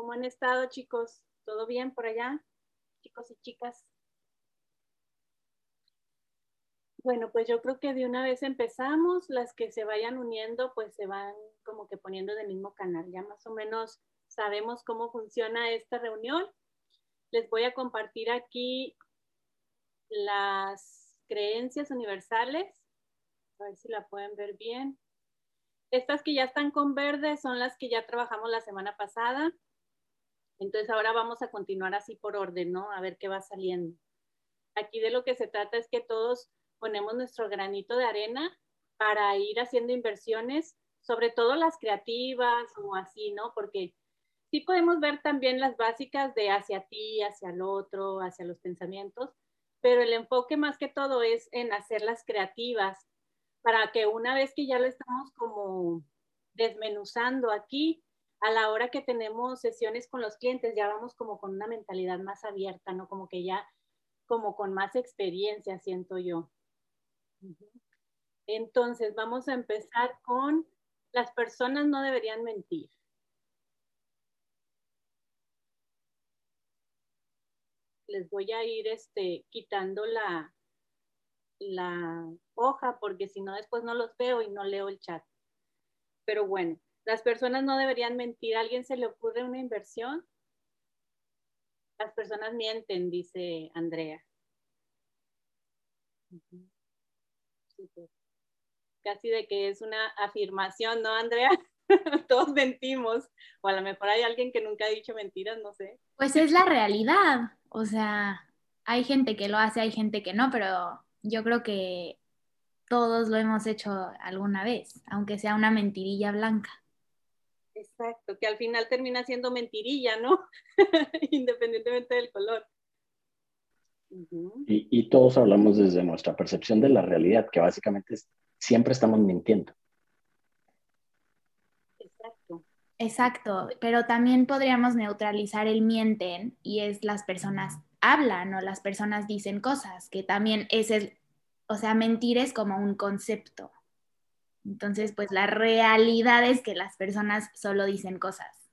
¿Cómo han estado, chicos? ¿Todo bien por allá? Chicos y chicas. Bueno, pues yo creo que de una vez empezamos. Las que se vayan uniendo, pues se van como que poniendo del mismo canal. Ya más o menos sabemos cómo funciona esta reunión. Les voy a compartir aquí las creencias universales. A ver si la pueden ver bien. Estas que ya están con verde son las que ya trabajamos la semana pasada. Entonces ahora vamos a continuar así por orden, ¿no? A ver qué va saliendo. Aquí de lo que se trata es que todos ponemos nuestro granito de arena para ir haciendo inversiones, sobre todo las creativas o así, ¿no? Porque sí podemos ver también las básicas de hacia ti, hacia el otro, hacia los pensamientos, pero el enfoque más que todo es en hacerlas creativas para que una vez que ya lo estamos como desmenuzando aquí, a la hora que tenemos sesiones con los clientes, ya vamos como con una mentalidad más abierta, ¿no? Como que ya, como con más experiencia, siento yo. Entonces, vamos a empezar con las personas no deberían mentir. Les voy a ir este, quitando la, la hoja porque si no después no los veo y no leo el chat. Pero bueno, las personas no deberían mentir. ¿A alguien se le ocurre una inversión? Las personas mienten, dice Andrea. Casi de que es una afirmación, ¿no, Andrea? Todos mentimos. O a lo mejor hay alguien que nunca ha dicho mentiras, no sé. Pues es la realidad. O sea, hay gente que lo hace, hay gente que no, pero yo creo que todos lo hemos hecho alguna vez, aunque sea una mentirilla blanca. Exacto, que al final termina siendo mentirilla, ¿no? Independientemente del color. y, y, todos hablamos desde nuestra percepción de la realidad, que básicamente es, siempre estamos mintiendo. Exacto. Exacto, pero también podríamos neutralizar el mienten y es las personas hablan o las personas dicen cosas, que también es el, o sea, mentir es como un concepto. Entonces, pues la realidad es que las personas solo dicen cosas.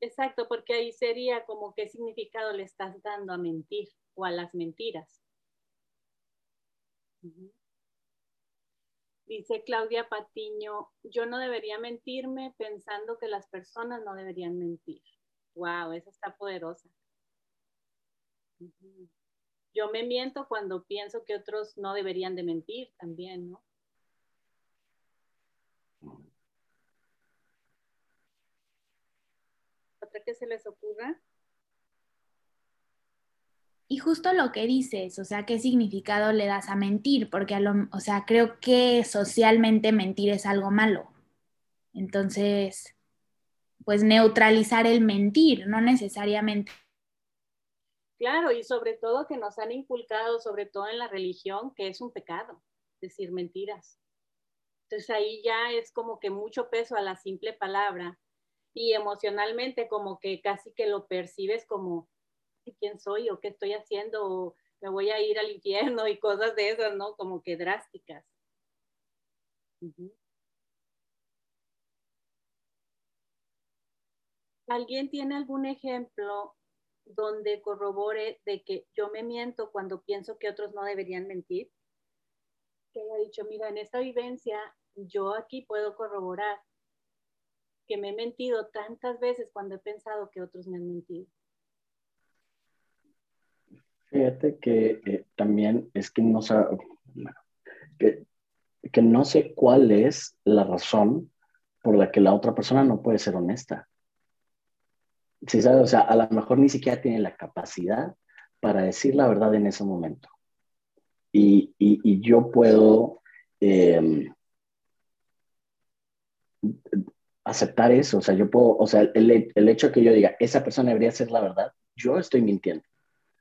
Exacto, porque ahí sería como qué significado le estás dando a mentir o a las mentiras. Dice Claudia Patiño, yo no debería mentirme pensando que las personas no deberían mentir. Wow, esa está poderosa. Yo me miento cuando pienso que otros no deberían de mentir también, ¿no? ¿Otra que se les ocurra? Y justo lo que dices, o sea, ¿qué significado le das a mentir? Porque, a lo, o sea, creo que socialmente mentir es algo malo. Entonces, pues neutralizar el mentir, no necesariamente. Claro, y sobre todo que nos han inculcado, sobre todo en la religión, que es un pecado decir mentiras. Entonces ahí ya es como que mucho peso a la simple palabra y emocionalmente como que casi que lo percibes como quién soy o qué estoy haciendo o me voy a ir al infierno y cosas de esas, ¿no? Como que drásticas. ¿Alguien tiene algún ejemplo donde corrobore de que yo me miento cuando pienso que otros no deberían mentir? Que haya dicho, mira, en esta vivencia yo aquí puedo corroborar que me he mentido tantas veces cuando he pensado que otros me han mentido. Fíjate que eh, también es que no, que, que no sé cuál es la razón por la que la otra persona no puede ser honesta. Sí, ¿sabes? O sea, a lo mejor ni siquiera tiene la capacidad para decir la verdad en ese momento. Y, y, yo puedo em, aceptar eso. O sea, yo puedo, o sea, el, el hecho de que yo diga, esa persona debería ser la verdad, yo estoy mintiendo.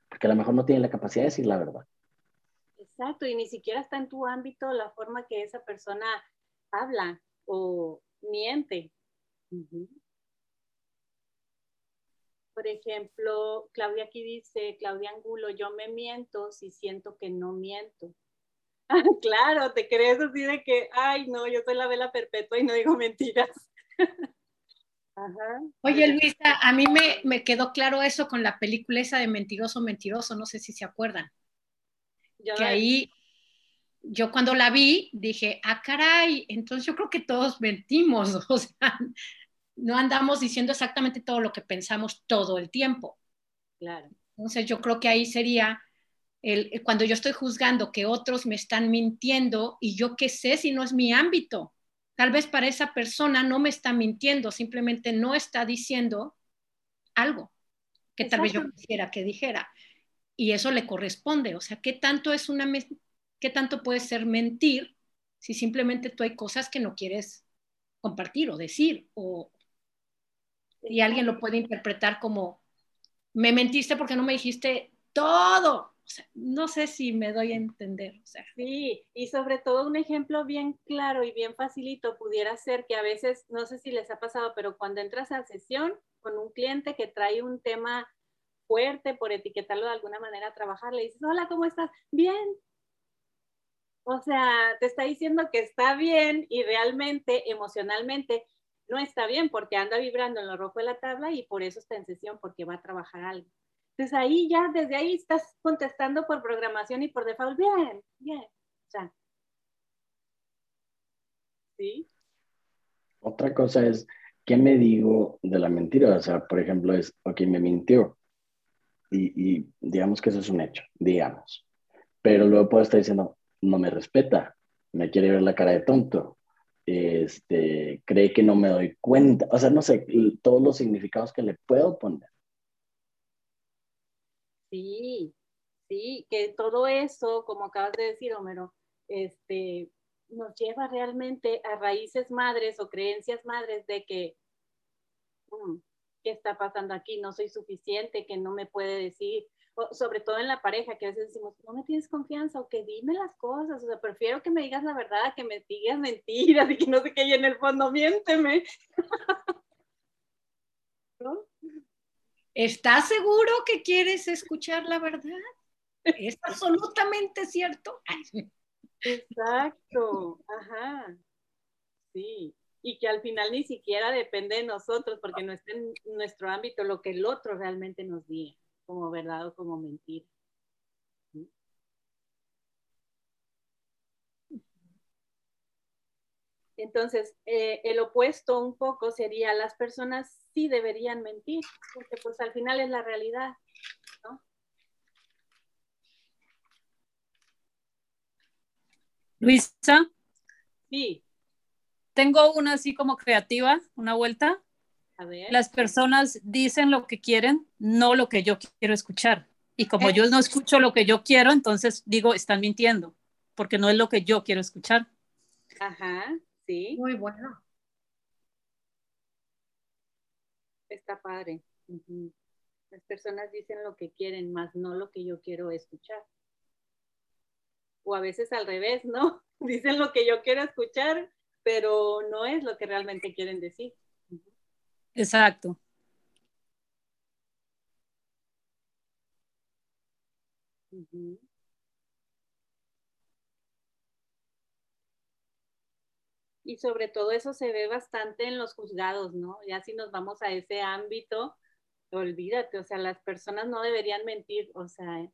Porque a lo mejor no tiene la capacidad de decir la verdad. Exacto, y ni siquiera está en tu ámbito la forma que esa persona habla o miente. Por ejemplo, Claudia aquí dice, Claudia Angulo, yo me miento si siento que no miento. claro, te crees así de que, ay, no, yo soy la vela perpetua y no digo mentiras. Oye, Luisa, a mí me, me, quedó claro eso con la película esa de Mentiroso, Mentiroso, no sé si se acuerdan. que ahí, yo cuando la vi, dije, ah, caray, entonces yo creo que todos mentimos, o sea, no andamos diciendo exactamente todo lo que pensamos todo el tiempo. Claro. Entonces yo creo que ahí sería el, cuando yo estoy juzgando que otros me están mintiendo y yo qué sé si no es mi ámbito. Tal vez para esa persona no me está mintiendo, simplemente no está diciendo algo que tal vez yo quisiera que dijera. Y eso le corresponde. O sea, ¿qué tanto es una qué tanto puede ser mentir si simplemente tú hay cosas que no quieres compartir o decir o y alguien lo puede interpretar como me mentiste porque no me dijiste todo no sé si me doy a entender. Sí, y sobre todo un ejemplo bien claro y bien facilito pudiera ser que a veces, no sé si les ha pasado, pero cuando entras a sesión con un cliente que trae un tema fuerte, por etiquetarlo de alguna manera a trabajar, le dices, hola, ¿cómo estás? Bien. O sea, te está diciendo que está bien y realmente, emocionalmente, no está bien porque anda vibrando en lo rojo de la tabla y por eso está en sesión, porque va a trabajar algo. Entonces ahí ya, desde ahí estás contestando por programación y por default, bien, bien. ¿sí? Otra cosa es, ¿qué me digo de la mentira? O sea, por ejemplo, es, ok, me mintió. Y, y digamos que eso es un hecho, digamos. Pero luego puedo estar diciendo, no me respeta, me quiere ver la cara de tonto, este, cree que no me doy cuenta, o sea, no sé, todos los significados que le puedo poner. Sí, sí, que todo eso, como acabas de decir, Homero, este, nos lleva realmente a raíces madres o creencias madres de que, mm, ¿qué está pasando aquí? No soy suficiente, que no me puede decir, sobre todo en la pareja, que a veces decimos, no me tienes confianza o que dime las cosas, o sea, prefiero que me digas la verdad, que me digas mentiras y que no sé qué, y en el fondo miénteme. ¿No? ¿Estás seguro que quieres escuchar la verdad? Es absolutamente cierto. Exacto, ajá. Sí, y que al final ni siquiera depende de nosotros, porque no está en nuestro ámbito lo que el otro realmente nos diga, como verdad o como mentira. Entonces, eh, el opuesto un poco sería las personas sí deberían mentir, porque pues al final es la realidad, ¿no? Luisa. Sí. Tengo una así como creativa, una vuelta. A ver. Las personas dicen lo que quieren, no lo que yo quiero escuchar. Y como yo no escucho lo que yo quiero, entonces digo, están mintiendo, porque no es lo que yo quiero escuchar. Ajá. Muy bueno. Está padre. Las personas dicen lo que quieren, más no lo que yo quiero escuchar. O a veces al revés, ¿no? Dicen lo que yo quiero escuchar, pero no es lo que realmente quieren decir. Exacto. y sobre todo eso se ve bastante en los juzgados, ¿no? Ya si nos vamos a ese ámbito, olvídate, o sea, las personas no deberían mentir, o sea,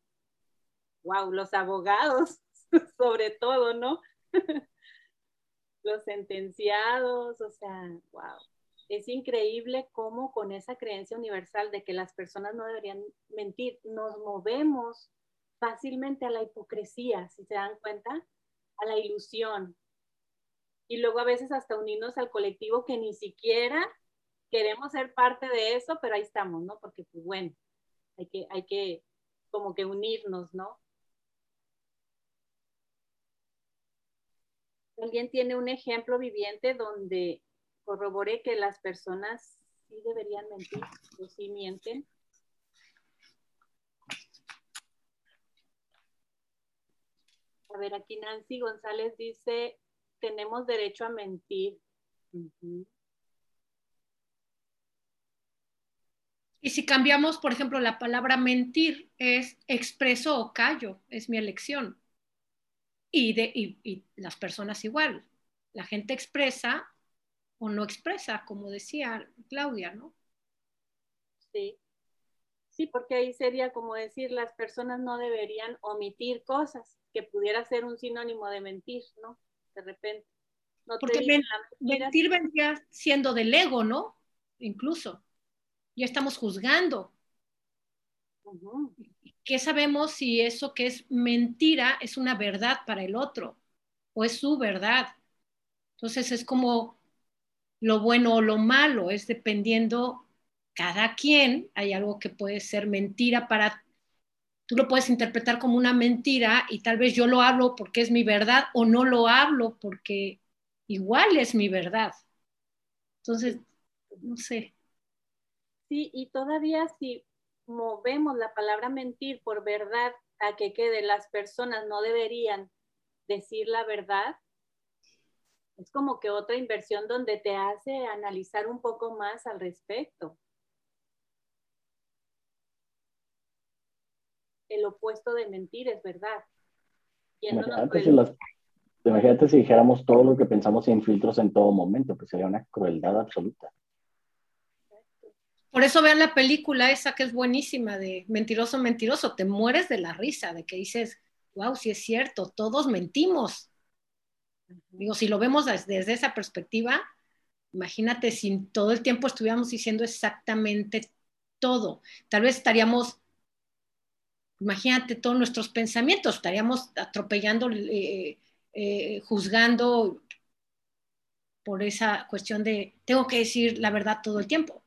wow, los abogados, sobre todo, ¿no? los sentenciados, o sea, wow. Es increíble cómo con esa creencia universal de que las personas no deberían mentir, nos movemos fácilmente a la hipocresía, si se dan cuenta, a la ilusión, y luego a veces hasta unirnos al colectivo que ni siquiera queremos ser parte de eso, pero ahí estamos, ¿no? Porque pues bueno, hay que, hay que como que unirnos, ¿no? ¿Alguien tiene un ejemplo viviente donde corrobore que las personas sí deberían mentir o sí mienten? A ver, aquí Nancy González dice, tenemos derecho a mentir. Y si cambiamos, por ejemplo, la palabra mentir es expreso o callo, es mi elección. Y, de, y, las personas igual. La gente expresa o no expresa, como decía Claudia, ¿no? Sí. Sí, porque ahí sería como decir, las personas no deberían omitir cosas, que pudiera ser un sinónimo de mentir, ¿no? De repente. No porque mentir vendría siendo del ego, ¿no? Incluso. Ya estamos juzgando. ¿Qué sabemos si eso que es mentira es una verdad para el otro o es su verdad? Entonces es como lo bueno o lo malo, es dependiendo cada quien, hay algo que puede ser mentira para, tú lo puedes interpretar como una mentira y tal vez yo lo hablo porque es mi verdad o no lo hablo porque igual es mi verdad. Entonces, no sé. Sí, y todavía si movemos la palabra mentir por verdad a que quede las personas no deberían decir la verdad, es como que otra inversión donde te hace analizar un poco más al respecto. el opuesto de mentir es verdad. Imagínate si, dijéramos todo lo que pensamos sin filtros en todo momento, pues sería una crueldad absoluta. Por eso vean la película esa que es buenísima de Mentiroso, Mentiroso, te mueres de la risa, de que dices, wow, si es cierto, todos mentimos. Digo, si lo vemos desde esa perspectiva, imagínate si todo el tiempo estuviéramos diciendo exactamente todo. Tal vez estaríamos imagínate todos nuestros pensamientos, estaríamos atropellando, eh, eh, juzgando por esa cuestión de tengo que decir la verdad todo el tiempo.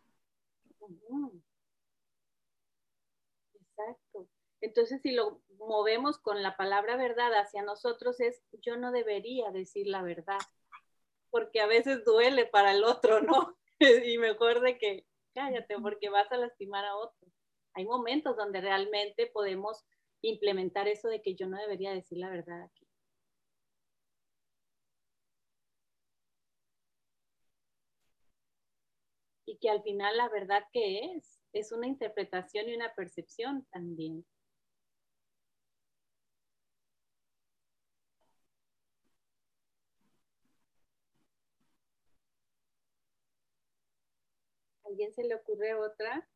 Exacto. Entonces, si lo movemos con la palabra verdad hacia nosotros es yo no debería decir la verdad, porque a veces duele para el otro, ¿no? y mejor de que cállate porque vas a lastimar a otro hay momentos donde realmente podemos implementar eso de que yo no debería decir la verdad aquí. Y que al final la verdad que es, es una interpretación y una percepción también. ¿Alguien se le ocurre otra?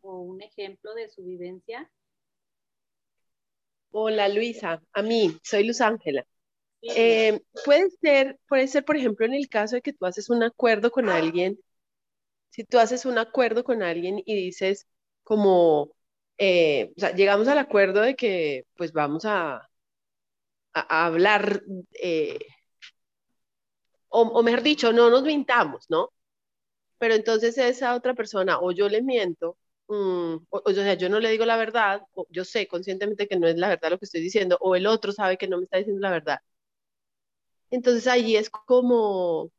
o un ejemplo de su vivencia? Hola Luisa, a mí, soy Luz Ángela. Eh, puede ser, puede ser, por ejemplo, en el caso de que tú haces un acuerdo con alguien, si tú haces un acuerdo con alguien y dices como, eh, o sea, llegamos al acuerdo de que pues vamos a, a, hablar, eh, o, o, mejor dicho, no nos mintamos, ¿no? Pero entonces esa otra persona, o yo le miento, Mm, o, sea, yo no le digo la verdad, o yo sé conscientemente que no es la verdad lo que estoy diciendo, o el otro sabe que no me está diciendo la verdad. Entonces ahí es como,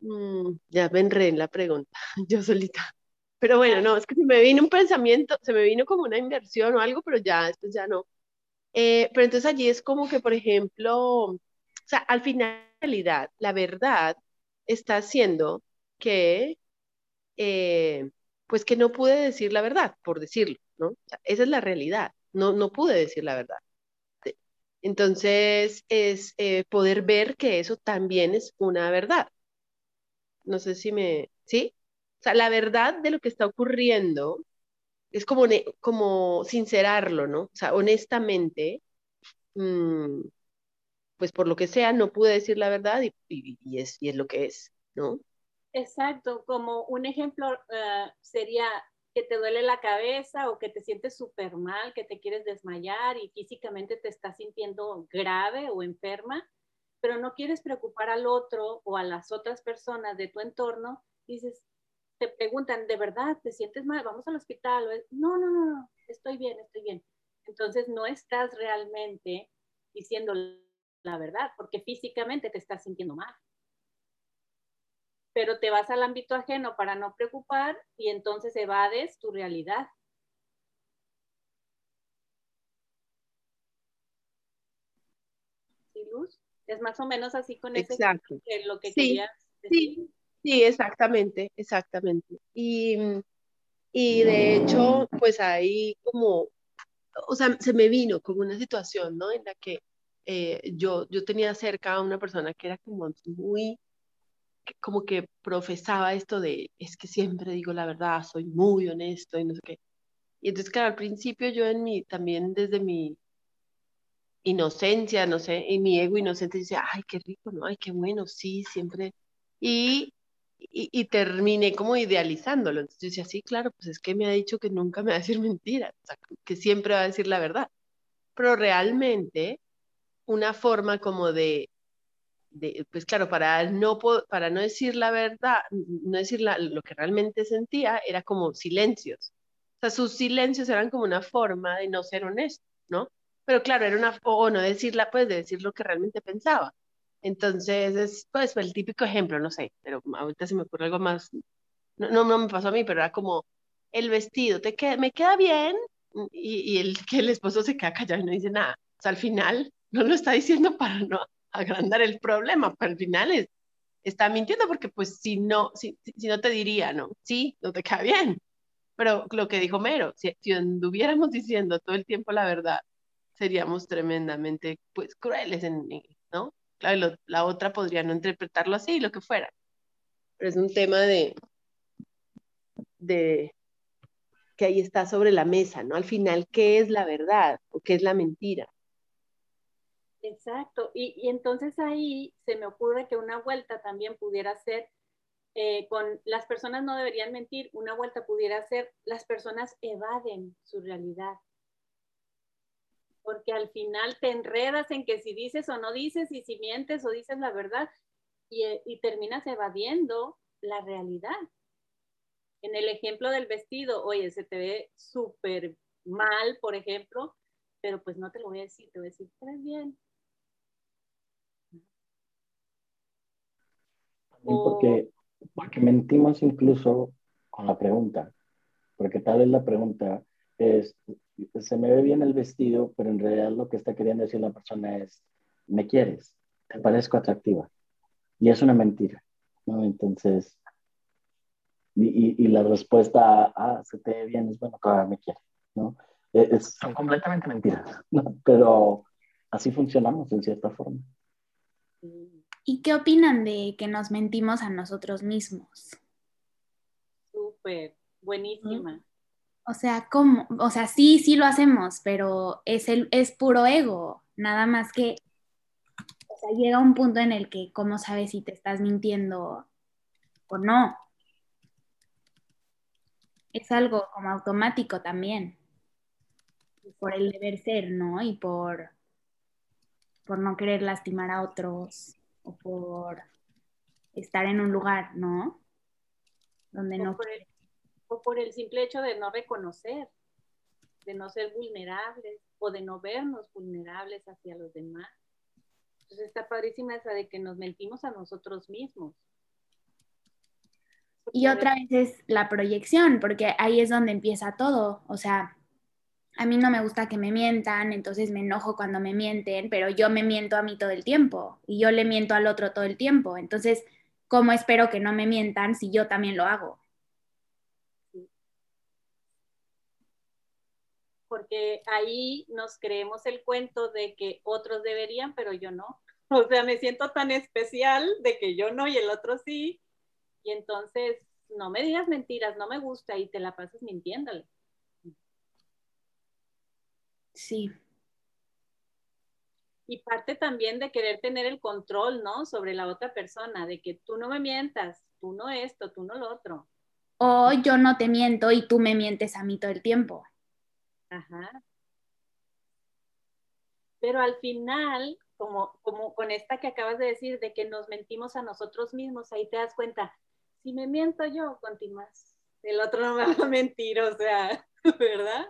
mm, ya me enredé en la pregunta, yo solita. Pero bueno, no, es que se me vino un pensamiento, se me vino como una inversión o algo, pero ya, después ya no. Eh, pero entonces allí es como que, por ejemplo, o sea, al final, la verdad está haciendo que eh, pues que no pude decir la verdad, por decirlo, ¿no? esa es la realidad, no, no pude decir la verdad. Entonces, es eh, poder ver que eso también es una verdad. No sé si me, ¿sí? O sea, la verdad de lo que está ocurriendo es como, como sincerarlo, ¿no? O sea, honestamente, mm, pues por lo que sea, no pude decir la verdad y, y, es, y es lo que es, ¿no? Exacto, como un ejemplo eh, sería que te duele la cabeza o que te sientes súper mal, que te quieres desmayar y físicamente te estás sintiendo grave o enferma, pero no quieres preocupar al otro o a las otras personas de tu entorno, dices, te preguntan, ¿de verdad te sientes mal? Vamos al hospital. No, no, no, no, estoy bien, estoy bien. Entonces no estás realmente diciendo la verdad porque físicamente te estás sintiendo mal pero te vas al ámbito ajeno para no preocupar y entonces evades tu realidad. ¿Sí, Luz? Es más o menos así con ese Exacto. lo que querías decir. Sí, sí, exactamente, exactamente. Y, y de hecho, pues ahí como, o sea, se me vino como una situación, ¿no? En la que eh, yo, yo tenía cerca a una persona que era como muy como que profesaba esto de, es que siempre digo la verdad, soy muy honesto y no sé qué. Y entonces, claro, al principio yo en mi, también desde mi inocencia, no sé, en mi ego inocente dice, ay, qué rico, ¿no? Ay, qué bueno, sí, siempre. Y, y, terminé como idealizándolo. Entonces yo decía, sí, claro, pues es que me ha dicho que nunca me va a decir mentiras, o sea, que siempre va a decir la verdad. Pero realmente, una forma como de pues claro, para no, para no decir la verdad, no decir lo que realmente sentía, era como silencios. O sea, sus silencios eran como una forma de no ser honesto, ¿no? Pero claro, era una, o no decirla, pues de decir lo que realmente pensaba. Entonces, es pues el típico ejemplo, no sé, pero ahorita se me ocurre algo más, no, no, me pasó a mí, pero era como el vestido, ¿te queda, ¿me queda bien? Y, y el que el esposo se queda callado y no dice nada. O sea, al final no lo está diciendo para no agrandar el problema, pero al final es, está mintiendo porque pues si no, si, si no te diría, ¿no? Sí, no te queda bien. Pero lo que dijo Mero, si, si anduviéramos diciendo todo el tiempo la verdad, seríamos tremendamente pues crueles, en, ¿no? Claro, la otra podría no interpretarlo así, lo que fuera. Pero es un tema de, de que ahí está sobre la mesa, ¿no? Al final, ¿qué es la verdad o qué es la mentira? Exacto, y, entonces ahí se me ocurre que una vuelta también pudiera ser, eh, con las personas no deberían mentir, una vuelta pudiera ser, las personas evaden su realidad. Porque al final te enredas en que si dices o no dices, y si mientes o dices la verdad, y, y terminas evadiendo la realidad. En el ejemplo del vestido, oye, se te ve súper mal, por ejemplo, pero pues no te lo voy a decir, te voy a decir, estás bien, Porque, porque mentimos incluso con la pregunta, porque tal vez la pregunta es, se me ve bien el vestido, pero en realidad lo que está queriendo decir la persona es, me quieres, te parezco atractiva. Y es una mentira, ¿no? Entonces, y, y, la respuesta, ah, se te ve bien, es bueno, todavía me quiere, ¿no? E, son completamente mentiras, ¿no? Pero así funcionamos en cierta forma. ¿Y qué opinan de que nos mentimos a nosotros mismos? Súper, buenísima. O sea, ¿cómo? O sea, sí, sí lo hacemos, pero es, el, es puro ego. Nada más que, o sea, llega un punto en el que, ¿cómo sabes si te estás mintiendo o no? Es algo como automático también. Por el deber ser, ¿no? Y por, por no querer lastimar a otros o por estar en un lugar, ¿no? Donde o no... Por el, o por el simple hecho de no reconocer, de no ser vulnerables o de no vernos vulnerables hacia los demás. Entonces está padrísima esa de que nos mentimos a nosotros mismos. Y otra vez es la proyección, porque ahí es donde empieza todo. O sea, a mí no me gusta que me mientan, entonces me enojo cuando me mienten, pero yo me miento a mí todo el tiempo y yo le miento al otro todo el tiempo. Entonces, ¿cómo espero que no me mientan si yo también lo hago? Porque ahí nos creemos el cuento de que otros deberían, pero yo no. O sea, me siento tan especial de que yo no y el otro sí. Y entonces, no me digas mentiras, no me gusta y te la pasas mintiéndole. Sí. Y parte también de querer tener el control, ¿no? Sobre la otra persona, de que tú no me mientas, tú no esto, tú no lo otro. O yo no te miento y tú me mientes a mí todo el tiempo. Ajá. Pero al final, como, como con esta que acabas de decir, de que nos mentimos a nosotros mismos, ahí te das cuenta, si me miento yo, continúas. El otro no me va a mentir, o sea, ¿verdad?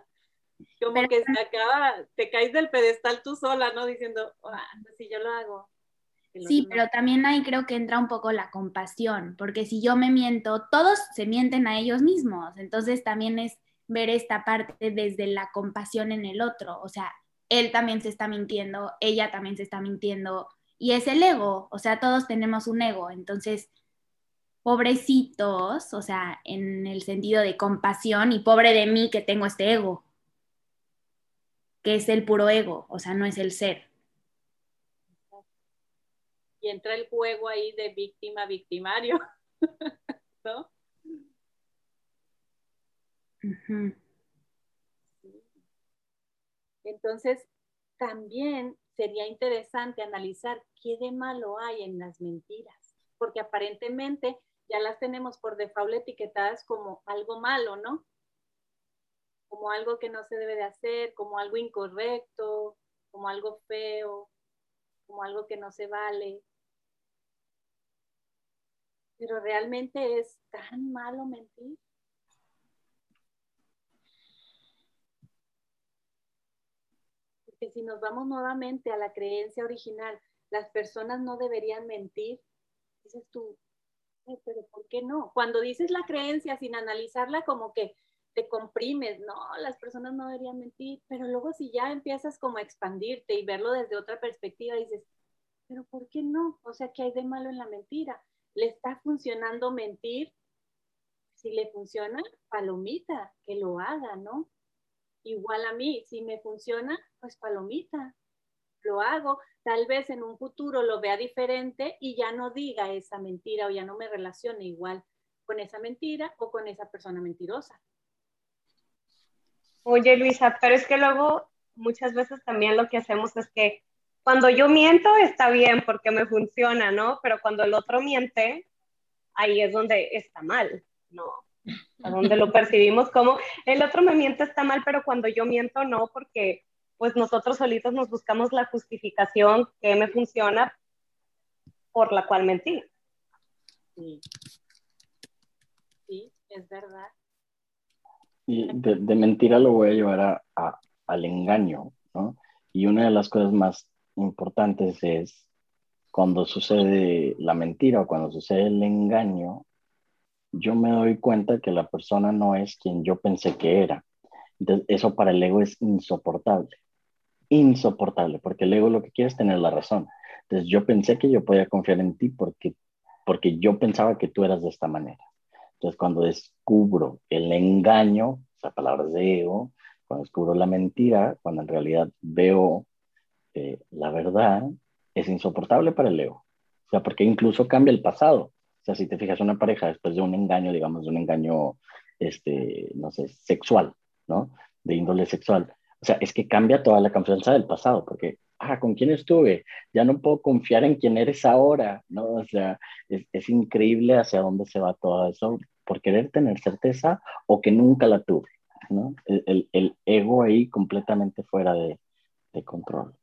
Como que se acaba, te caes del pedestal tú sola, ¿no? Diciendo, ah, pues si yo lo hago. Sí, pero también ahí creo que entra un poco la compasión, porque si yo me miento, todos se mienten a ellos mismos, entonces también es ver esta parte desde la compasión en el otro, o sea, él también se está mintiendo, ella también se está mintiendo, y es el ego, o sea, todos tenemos un ego, entonces, pobrecitos, o sea, en el sentido de compasión, y pobre de mí que tengo este ego, que es el puro ego, o sea, no es el ser. y entra el juego ahí de víctima, victimario, ¿no? Entonces, también sería interesante analizar qué de malo hay en las mentiras, porque aparentemente ya las tenemos por default etiquetadas como algo malo, ¿no? Como algo que no se debe de hacer, como algo incorrecto, como algo feo, como algo que no se vale. Pero realmente es tan malo mentir. Porque si nos vamos nuevamente a la creencia original, las personas no deberían mentir. Dices tú, pero ¿por qué no? Cuando dices la creencia sin analizarla, como que te comprimes, no, las personas no deberían mentir, pero luego si ya empiezas como a expandirte y verlo desde otra perspectiva, dices, pero ¿por qué no? O sea, ¿qué hay de malo en la mentira? ¿Le está funcionando mentir? Si le funciona, palomita, que lo haga, ¿no? Igual a mí, si me funciona, pues palomita, lo hago. Tal vez en un futuro lo vea diferente y ya no diga esa mentira o ya no me relacione igual con esa mentira o con esa persona mentirosa. Oye, Luisa, pero es que luego muchas veces también lo que hacemos es que cuando yo miento está bien porque me funciona, ¿no? Pero cuando el otro miente, ahí es donde está mal, ¿no? A donde lo percibimos como el otro me miente está mal, pero cuando yo miento no, porque pues nosotros solitos nos buscamos la justificación que me funciona por la cual mentí. Sí, sí es verdad. De, mentira lo voy a llevar a, al engaño, ¿no? Y una de las cosas más importantes es cuando sucede la mentira o cuando sucede el engaño, yo me doy cuenta que la persona no es quien yo pensé que era. Entonces, eso para el ego es insoportable. Insoportable, porque el ego lo que quiere es tener la razón. Entonces, yo pensé que yo podía confiar en ti porque, porque yo pensaba que tú eras de esta manera. Entonces, cuando descubro el engaño, o sea, palabras de ego, cuando descubro la mentira, cuando en realidad veo eh, la verdad, es insoportable para el ego. O sea, porque incluso cambia el pasado. O sea, si te fijas una pareja después de un engaño, digamos, de un engaño, este, no sé, sexual, ¿no? De índole sexual. O sea, es que cambia toda la confianza del pasado, porque, ah, ¿con quién estuve? Ya no puedo confiar en quién eres ahora, ¿no? O sea, es, es increíble hacia dónde se va todo eso por querer tener certeza o que nunca la tuve, ¿no? El, el, ego ahí completamente fuera de, de, control.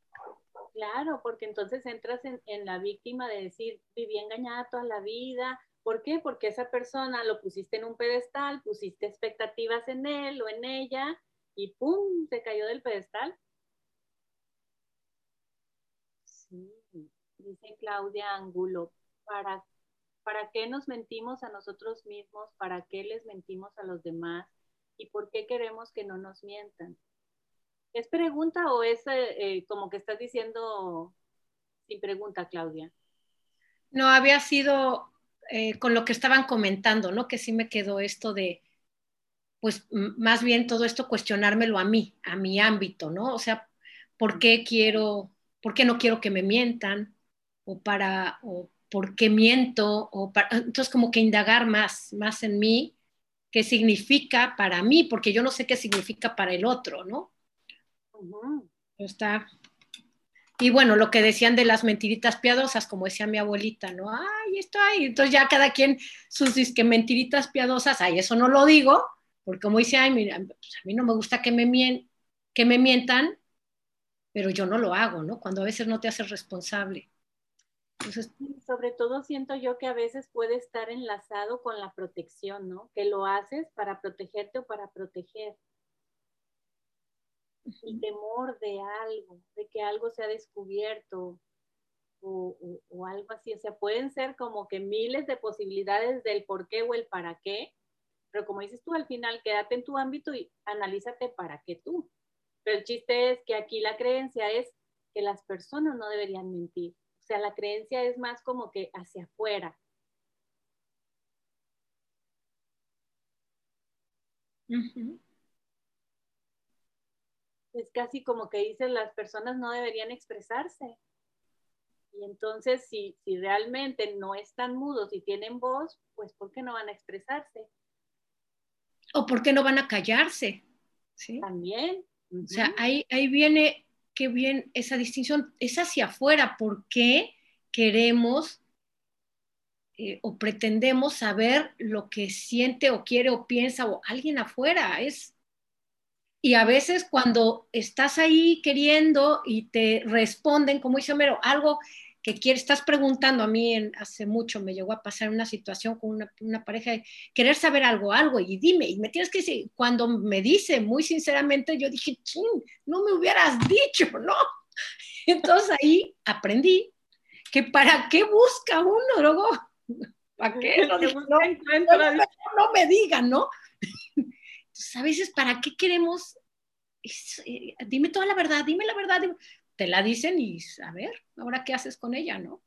Claro, porque entonces entras en, en, la víctima de decir, viví engañada toda la vida. ¿Por qué? Porque esa persona lo pusiste en un pedestal, pusiste expectativas en él o en ella y ¡pum! se cayó del pedestal. Sí, dice Claudia Angulo, para ¿Para qué nos mentimos a nosotros mismos? ¿Para qué les mentimos a los demás? ¿Y por qué queremos que no nos mientan? ¿Es pregunta o es eh, como que estás diciendo sin pregunta, Claudia? No, había sido eh, con lo que estaban comentando, ¿no? Que sí me quedó esto de, pues más bien todo esto cuestionármelo a mí, a mi ámbito, ¿no? O sea, ¿por qué quiero, por qué no quiero que me mientan? O para, o por qué miento, o entonces como que indagar más, más en mí, qué significa para mí, porque yo no sé qué significa para el otro, ¿no? Está. Y bueno, lo que decían de las mentiritas piadosas, como decía mi abuelita, ¿no? Ay, esto hay. Entonces ya cada quien sus disque mentiritas piadosas, ay, eso no lo digo, porque como dice, ay, mira, pues a mí no me gusta que me, que me mientan, pero yo no lo hago, ¿no? Cuando a veces no te haces responsable sobre todo siento yo que a veces puede estar enlazado con la protección, ¿no? Que lo haces para protegerte o para proteger. El temor de algo, de que algo se ha descubierto o, o, algo así. O sea, pueden ser como que miles de posibilidades del por qué o el para qué, pero como dices tú, al final quédate en tu ámbito y analízate para qué tú. Pero el chiste es que aquí la creencia es que las personas no deberían mentir sea, la creencia es más como que hacia afuera. Es casi como que dicen las personas no deberían expresarse. Y entonces, si, si realmente no están mudos y tienen voz, pues ¿por qué no van a expresarse? ¿O por qué no van a callarse? ¿Sí? También. O sea, ahí, ahí viene, qué bien esa distinción, es hacia afuera, ¿por qué queremos eh, o pretendemos saber lo que siente o quiere o piensa o alguien afuera? Es, y a veces cuando estás ahí queriendo y te responden, como dice Homero, algo que quieres, estás preguntando a mí en, hace mucho, me llegó a pasar una situación con una, una, pareja de querer saber algo, algo, y dime, y me tienes que decir, cuando me dice muy sinceramente, yo dije, ching, no me hubieras dicho, ¿no? Entonces ahí aprendí que para qué busca uno, luego, ¿para qué? No, no, no, no me digan, ¿no? Entonces, a veces, ¿para qué queremos? Eh, dime toda la verdad, dime la verdad. Te la dicen y a ver, ahora qué haces con ella, ¿no?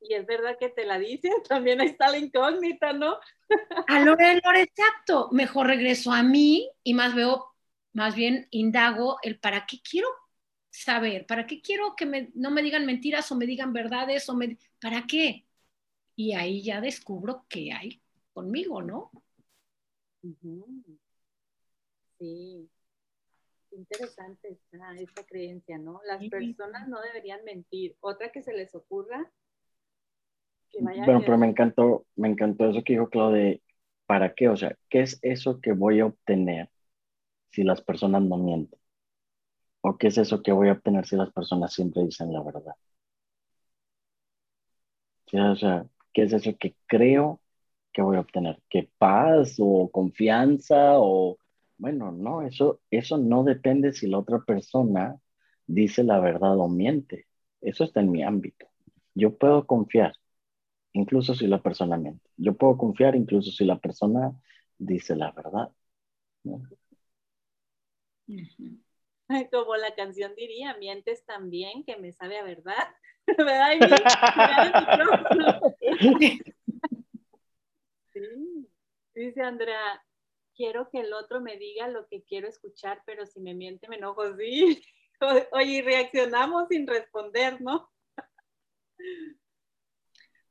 Y es verdad que te la dicen, también está la incógnita, ¿no? a lo exacto. Mejor regreso a mí y más veo, más bien indago el para qué quiero saber, para qué quiero que me, no me digan mentiras o me digan verdades o me, ¿para qué? Y ahí ya descubro qué hay conmigo, ¿no? Sí, interesante está esta creencia, ¿no? Las personas no deberían mentir. Otra que se les ocurra. Que bueno, pero me encantó, me encantó eso que dijo Claudia ¿para qué? O sea, ¿qué es eso que voy a obtener si las personas no mienten? ¿O qué es eso que voy a obtener si las personas siempre dicen la verdad? o sea, ¿qué es eso que creo ¿qué voy a obtener? ¿Qué paz o confianza o... Bueno, no, eso, eso no depende si la otra persona dice la verdad o miente. Eso está en mi ámbito. Yo puedo confiar, incluso si la persona miente. Yo puedo confiar incluso si la persona dice la verdad. Como la canción diría, mientes también que me sabe a verdad. Dice Andrea, quiero que el otro me diga lo que quiero escuchar, pero si me miente me enojo. Oye, reaccionamos sin responder, ¿no?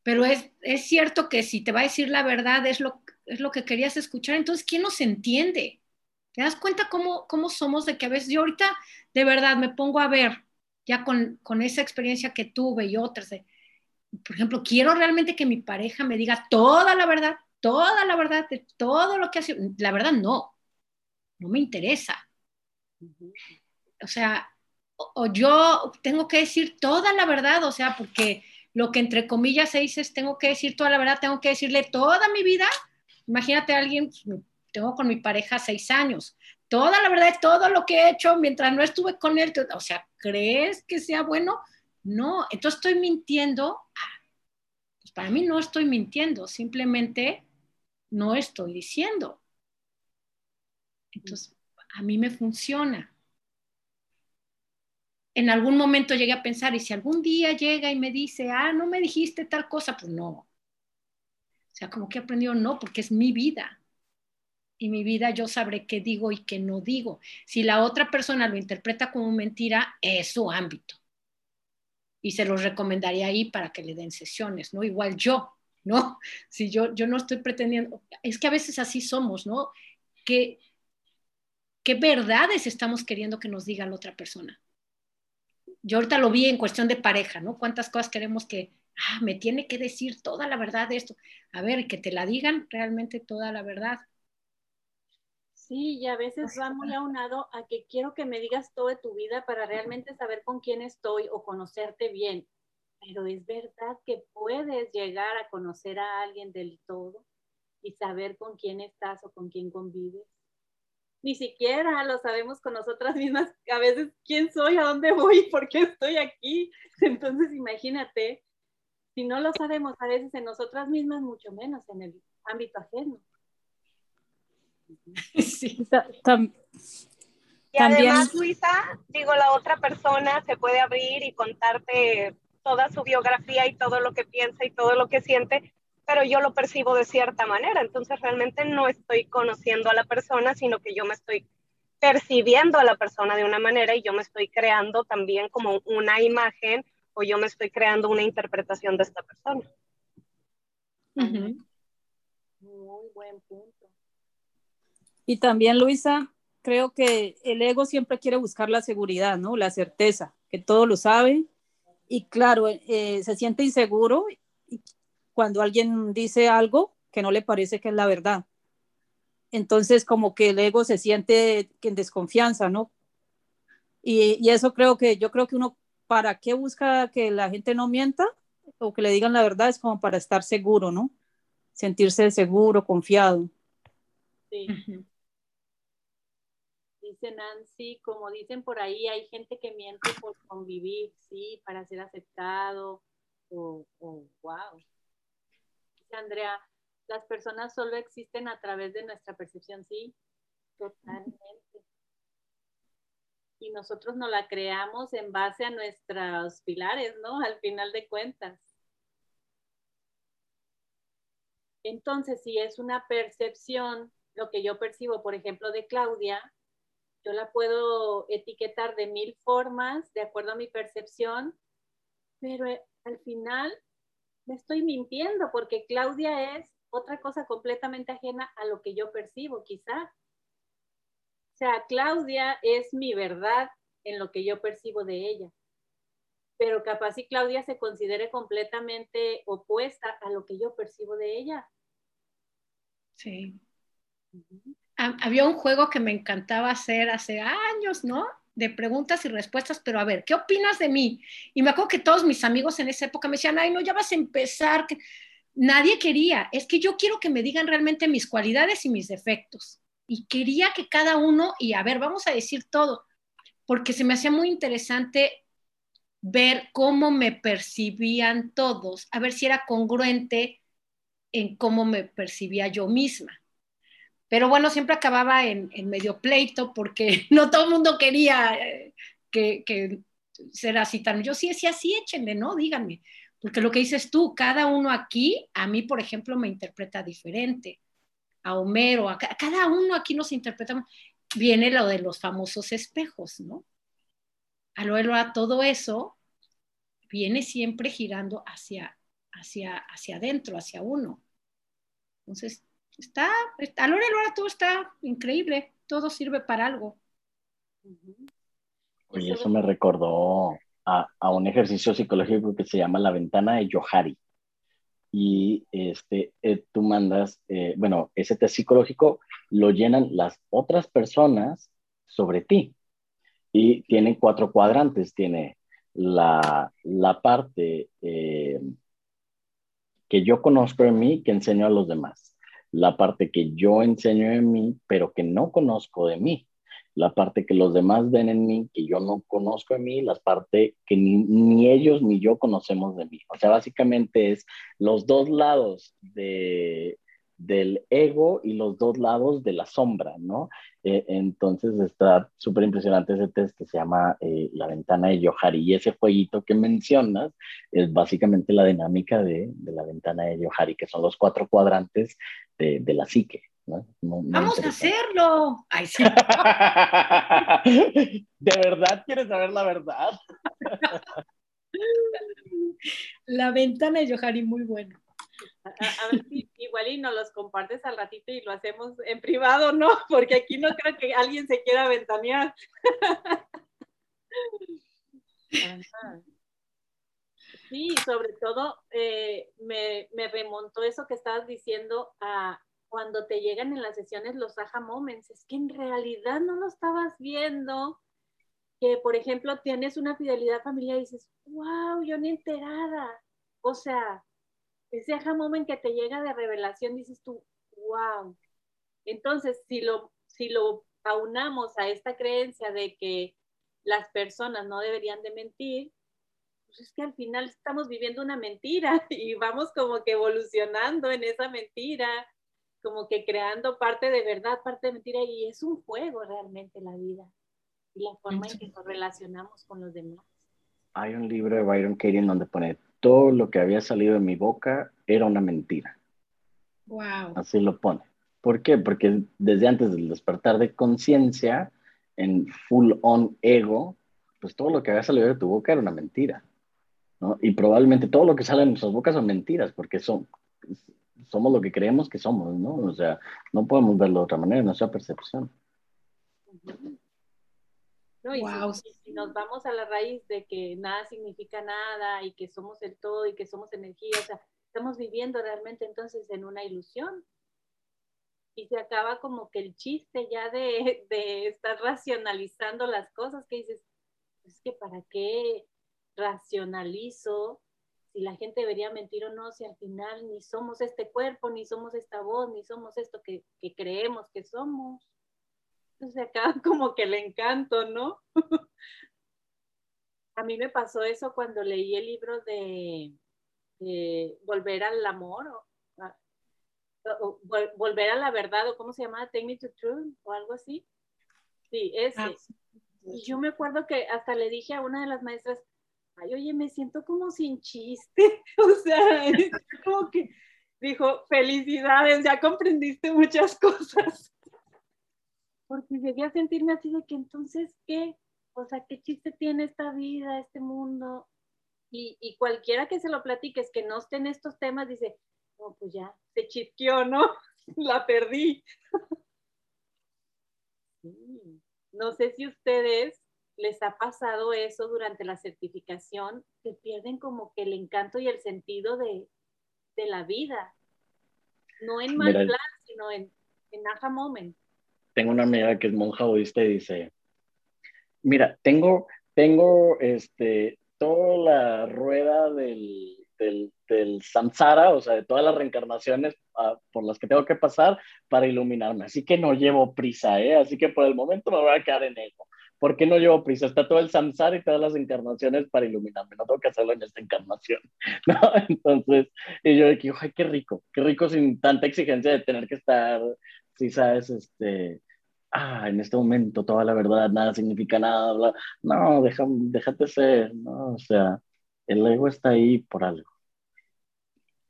Pero es, es, cierto que si te va a decir la verdad es lo, es lo que querías escuchar, entonces, ¿quién nos entiende? ¿Te das cuenta cómo, cómo somos de que a veces yo ahorita de verdad me pongo a ver, ya con, con esa experiencia que tuve y otras, de, por ejemplo, quiero realmente que mi pareja me diga toda la verdad, toda la verdad de todo lo que hace. La verdad, no. No me interesa. O sea, o, yo tengo que decir toda la verdad, o sea, porque lo que entre comillas se dice es tengo que decir toda la verdad, tengo que decirle toda mi vida. Imagínate a alguien, tengo con mi pareja seis años, toda la verdad de todo lo que he hecho mientras no estuve con él. O sea, ¿crees que sea bueno? No, entonces estoy mintiendo. Para mí no estoy mintiendo, simplemente no estoy diciendo. Entonces, a mí me funciona. En algún momento llegué a pensar, y si algún día llega y me dice, ah, no me dijiste tal cosa, pues no. O sea, como que he aprendido, no, porque es mi vida. Y mi vida yo sabré qué digo y qué no digo. Si la otra persona lo interpreta como mentira, es su ámbito. Y se los recomendaría ahí para que le den sesiones, ¿no? Igual yo, ¿no? Si yo, yo no estoy pretendiendo, es que a veces así somos, ¿no? ¿Qué, qué verdades estamos queriendo que nos diga la otra persona? Yo ahorita lo vi en cuestión de pareja, ¿no? ¿Cuántas cosas queremos que, ah, me tiene que decir toda la verdad de esto? A ver, que te la digan realmente toda la verdad. Sí, y a veces va muy aunado a que quiero que me digas todo de tu vida para realmente saber con quién estoy o conocerte bien pero es verdad que puedes llegar a conocer a alguien del todo y saber con quién estás o con quién convives. Ni siquiera lo sabemos con nosotras mismas, a veces quién soy, a dónde voy, por qué estoy aquí. Entonces imagínate, si no lo sabemos a veces en nosotras mismas, mucho menos en el ámbito ajeno. Sí, y además, Luisa, digo, la otra persona se puede abrir y contarte toda su biografía y todo lo que piensa y todo lo que siente, pero yo lo percibo de cierta manera. Entonces realmente no estoy conociendo a la persona, sino que yo me estoy percibiendo a la persona de una manera y yo me estoy creando también como una imagen o yo me estoy creando una interpretación de esta persona. Muy buen punto. Y también, Luisa, creo que el ego siempre quiere buscar la seguridad, ¿no? La certeza, que todo lo sabe. Y claro, eh, se siente inseguro cuando alguien dice algo que no le parece que es la verdad. Entonces, como que el ego se siente en desconfianza, ¿no? Y, y eso creo que, yo creo que uno, ¿para qué busca que la gente no mienta? o que le digan la verdad es como para estar seguro, ¿no? Sentirse seguro, confiado. Sí. Dice Nancy, como dicen por ahí, hay gente que miente por convivir, sí, para ser aceptado, o, wow. Dice Andrea, las personas solo existen a través de nuestra percepción, sí, totalmente y nosotros no la creamos en base a nuestros pilares, ¿no? Al final de cuentas. Entonces, si es una percepción, lo que yo percibo, por ejemplo, de Claudia, yo la puedo etiquetar de mil formas de acuerdo a mi percepción, pero eh, al final me estoy mintiendo porque Claudia es otra cosa completamente ajena a lo que yo percibo, quizá. O sea, Claudia es mi verdad en lo que yo percibo de ella. Pero capaz si Claudia se considere completamente opuesta a lo que yo percibo de ella. Sí. Había un juego que me encantaba hacer hace años, ¿no? De preguntas y respuestas, pero a ver, ¿qué opinas de mí? Y me acuerdo que todos mis amigos en esa época me decían, ay, no, ya vas a empezar. Nadie quería, es que yo quiero que me digan realmente mis cualidades y mis defectos y quería que cada uno, y a ver, vamos a decir todo, porque se me hacía muy interesante ver cómo me percibían todos, a ver si era congruente en cómo me percibía yo misma. Pero bueno, siempre acababa en, medio pleito porque no todo el mundo quería eh, que, que ser así tan. Yo sí sí, échenle, ¿no? Díganme. Porque lo que dices tú, cada uno aquí, a mí, por ejemplo, me interpreta diferente a Homero, a, cada uno aquí nos interpretamos, viene lo de los famosos espejos, ¿no? A lo a todo eso viene siempre girando hacia, hacia, hacia adentro, hacia uno. Entonces, está, a lo a todo está increíble, todo sirve para algo. Oye, eso me recordó a, a, un ejercicio psicológico que se llama la ventana de Johari y este, eh, tú mandas, eh, bueno, ese test psicológico lo llenan las otras personas sobre ti. Y tiene cuatro cuadrantes, tiene la, la parte eh, que yo conozco de mí que enseño a los demás, la parte que yo enseño de mí pero que no conozco de mí la parte que los demás ven en mí, que yo no conozco de mí, la parte que ni, ellos ni yo conocemos de mí. O sea, básicamente es los dos lados de, del ego y los dos lados de la sombra, ¿no? Eh, entonces está súper impresionante ese test que se llama eh, La ventana de Yohari y ese jueguito que mencionas es básicamente la dinámica de, de la ventana de Yohari, que son los cuatro cuadrantes de, de la psique. Vamos a hacerlo. ¿De verdad quieres saber la verdad? la ventana de Johari, muy bueno. A, ver si igual y nos los compartes al ratito y lo hacemos en privado, ¿no? Porque aquí no creo que alguien se quiera ventanear. Sí, sobre todo eh, me, me remontó eso que estabas diciendo a, cuando te llegan en las sesiones los aha moments, es que en realidad no lo estabas viendo, que por ejemplo tienes una fidelidad familiar y dices, wow, yo ni enterada. O sea, ese aha moment que te llega de revelación, dices tú, wow. Entonces, si lo, si lo aunamos a esta creencia de que las personas no deberían de mentir, pues es que al final estamos viviendo una mentira y vamos como que evolucionando en esa mentira como que creando parte de verdad, parte de mentira, y es un juego realmente la vida y la forma en que nos relacionamos con los demás. Hay un libro de Byron Katie en donde pone, todo lo que había salido de mi boca era una mentira. Wow. Así lo pone. ¿Por qué? Porque desde antes del despertar de conciencia, en full on ego, pues todo lo que había salido de tu boca era una mentira. ¿no? Y probablemente todo lo que sale de nuestras bocas son mentiras, porque son, somos lo que creemos que somos, ¿no? O sea, no podemos verlo de otra manera, nuestra percepción. No, y si, si, nos vamos a la raíz de que nada significa nada y que somos el todo y que somos energía, o sea, estamos viviendo realmente entonces en una ilusión. Y se acaba como que el chiste ya de, de estar racionalizando las cosas, que dices, es que para qué racionalizo si la gente debería mentir o no, si al final ni somos este cuerpo, ni somos esta voz, ni somos esto que, que creemos que somos. Entonces acá como que el encanto, ¿no? A mí me pasó eso cuando leí el libro de, Volver al Amor, o, Volver a la Verdad, o cómo se llama, Take Me to Truth, o algo así. Sí, ese. Ah, y yo me acuerdo que hasta le dije a una de las maestras, ay, oye, me siento como sin chiste, o sea, como que dijo, felicidades, ya comprendiste muchas cosas porque llegué a sentirme así de que entonces, ¿qué? O sea, ¿qué chiste tiene esta vida, este mundo? Y, y cualquiera que se lo platique, es que no esté en estos temas, dice, no, pues ya, se chisqueó, ¿no? La perdí. No sé si ustedes les ha pasado eso durante la certificación, que pierden como que el encanto y el sentido de, de la vida. No en mal plan, sino en, en aha moment tengo una amiga que es monja budista y dice, mira, tengo, tengo este, toda la rueda del, del, del samsara, o sea, de todas las reencarnaciones ah, por las que tengo que pasar para iluminarme. Así que no llevo prisa, ¿eh? Así que por el momento me voy a quedar en eso. ¿Por qué no llevo prisa? Está todo el samsara y todas las encarnaciones para iluminarme. No tengo que hacerlo en esta encarnación. ¿no? Entonces, y yo dije, ay, qué rico, qué rico sin tanta exigencia de tener que estar, si sabes, este, ah, en este momento toda la verdad, nada significa nada, no, déjate ser, ¿no? O sea, el ego está ahí por algo,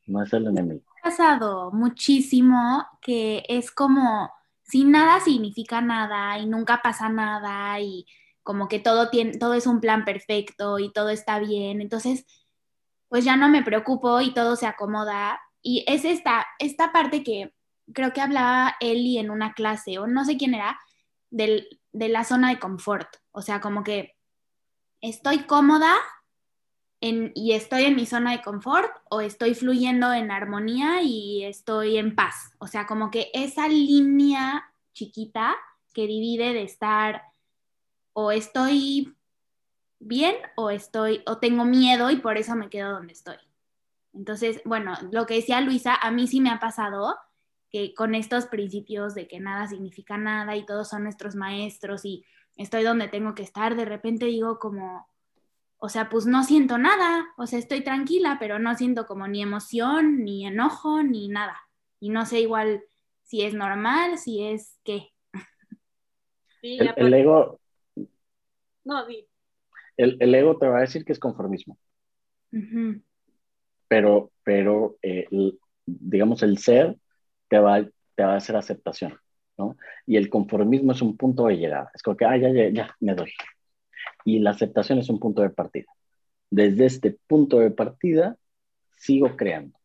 no es el enemigo. Ha pasado muchísimo que es como si nada significa nada y nunca pasa nada y como que todo tiene, todo es un plan perfecto y todo está bien, entonces pues ya no me preocupo y todo se acomoda y es esta, esta parte que creo que hablaba Eli en una clase, o no sé quién era, de la zona de confort. O sea, como que estoy cómoda y estoy en mi zona de confort, o estoy fluyendo en armonía y estoy en paz. O sea, como que esa línea chiquita que divide de estar o estoy bien o estoy o tengo miedo y por eso me quedo donde estoy. Entonces, bueno, lo que decía Luisa, a mí sí me ha pasado que con estos principios de que nada significa nada y todos son nuestros maestros y estoy donde tengo que estar, de repente digo como, o sea, pues no siento nada, o sea, estoy tranquila, pero no siento como ni emoción, ni enojo, ni nada. Y no sé igual si es normal, si es qué. el, ego... No, di. El, ego te va a decir que es conformismo. Pero, pero eh, digamos, el ser te va, te va a hacer aceptación, ¿no? Y el conformismo es un punto de llegada. Es como que, ah, ya, ya, ya, me doy. Y la aceptación es un punto de partida. Desde este punto de partida, sigo creando,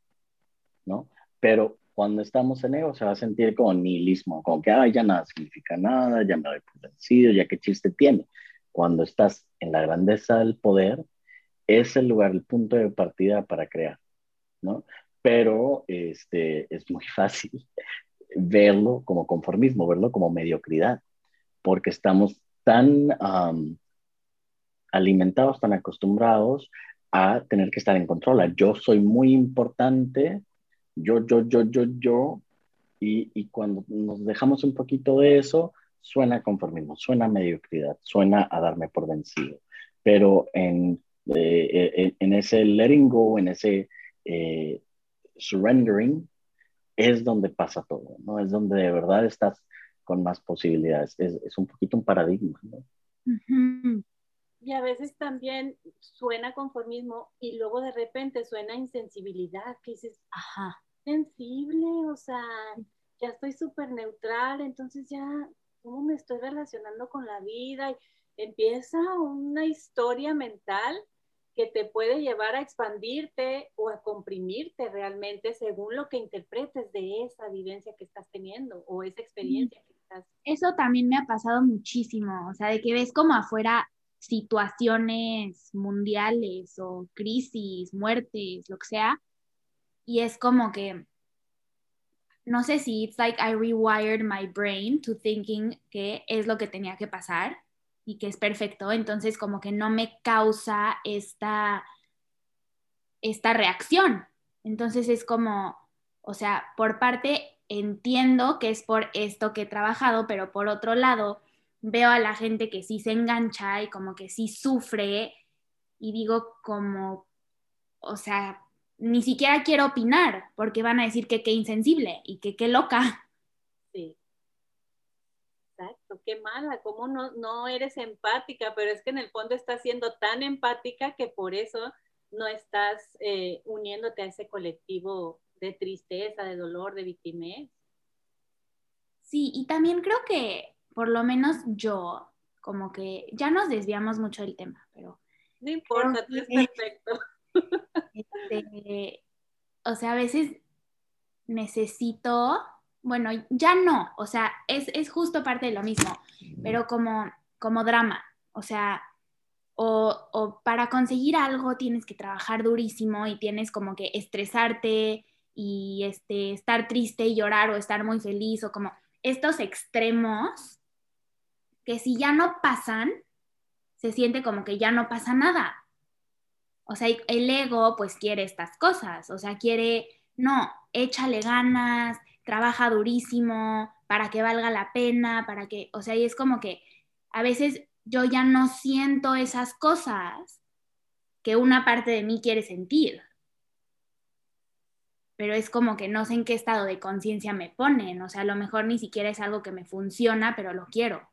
¿no? Pero cuando estamos en ego se va a sentir como nihilismo, como que, ah, ya nada significa nada, ya me doy por vencido, ya qué chiste tiene. Cuando estás en la grandeza del poder, es el lugar, el punto de partida para crear, ¿no? Pero este, es muy fácil verlo como conformismo, verlo como mediocridad, porque estamos tan alimentados, tan acostumbrados a tener que estar en control. Yo soy muy importante, yo, yo, yo, yo, yo, y, y cuando nos dejamos un poquito de eso, suena conformismo, suena mediocridad, suena a darme por vencido. Pero en, eh, eh, en ese letting go, en ese eh, surrendering, es donde pasa todo, ¿no? Es donde de verdad estás con más posibilidades. Es, un poquito un paradigma, ¿no? Y a veces también suena conformismo y luego de repente suena insensibilidad, que dices, ajá, sensible, o sea, ya estoy súper neutral, entonces ya, ¿cómo me estoy relacionando con la vida? Y empieza una historia mental que te puede llevar a expandirte o a comprimirte realmente según lo que interpretes de esa vivencia que estás teniendo o esa experiencia que estás. Eso también me ha pasado muchísimo, o sea, de que ves como afuera situaciones mundiales o crisis, muertes, lo que sea, y es como que, no sé si it's like I rewired my brain to thinking que es lo que tenía que pasar y que es perfecto, entonces como que no me causa esta, esta reacción. Entonces es como, o sea, por parte entiendo que es por esto que he trabajado, pero por otro lado veo a la gente que sí se engancha y como que sí sufre y digo como, o sea, ni siquiera quiero opinar porque van a decir que qué insensible y que qué loca. Exacto, qué mala, cómo no, no eres empática, pero es que en el fondo estás siendo tan empática que por eso no estás eh, uniéndote a ese colectivo de tristeza, de dolor, de victimez. Sí, y también creo que por lo menos yo, como que ya nos desviamos mucho del tema, pero... No importa, es perfecto. Este, o sea, a veces necesito, bueno, ya no, o sea, es, justo parte de lo mismo, pero como, como drama, o sea, o, o, para conseguir algo tienes que trabajar durísimo y tienes como que estresarte y este, estar triste y llorar o estar muy feliz o como estos extremos que si ya no pasan, se siente como que ya no pasa nada. O sea, el ego pues quiere estas cosas, o sea, quiere, no, échale ganas, trabaja durísimo para que valga la pena, para que, o sea, y es como que a veces yo ya no siento esas cosas que una parte de mí quiere sentir. Pero es como que no sé en qué estado de conciencia me ponen, o sea, a lo mejor ni siquiera es algo que me funciona, pero lo quiero.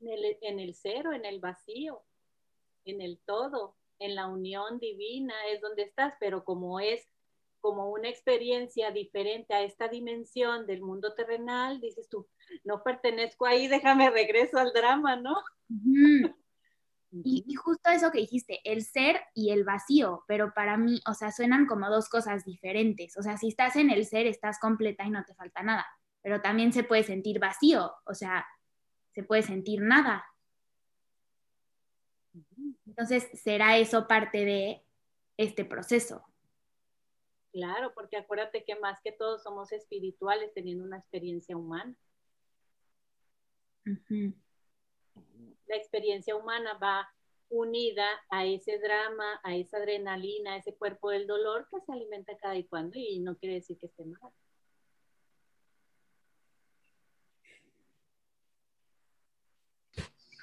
En el, en el cero, en el vacío, en el todo en la unión divina es donde estás, pero como es como una experiencia diferente a esta dimensión del mundo terrenal, dices tú, no pertenezco ahí, déjame regreso al drama, ¿no? Y, y, justo eso que dijiste, el ser y el vacío, pero para mí, o sea, suenan como dos cosas diferentes. O sea, si estás en el ser, estás completa y no te falta nada, pero también se puede sentir vacío, o sea, se puede sentir nada. Entonces, ¿será eso parte de este proceso? Claro, porque acuérdate que más que todos somos espirituales teniendo una experiencia humana. La experiencia humana va unida a ese drama, a esa adrenalina, a ese cuerpo del dolor que se alimenta cada y cuando y no quiere decir que esté mal.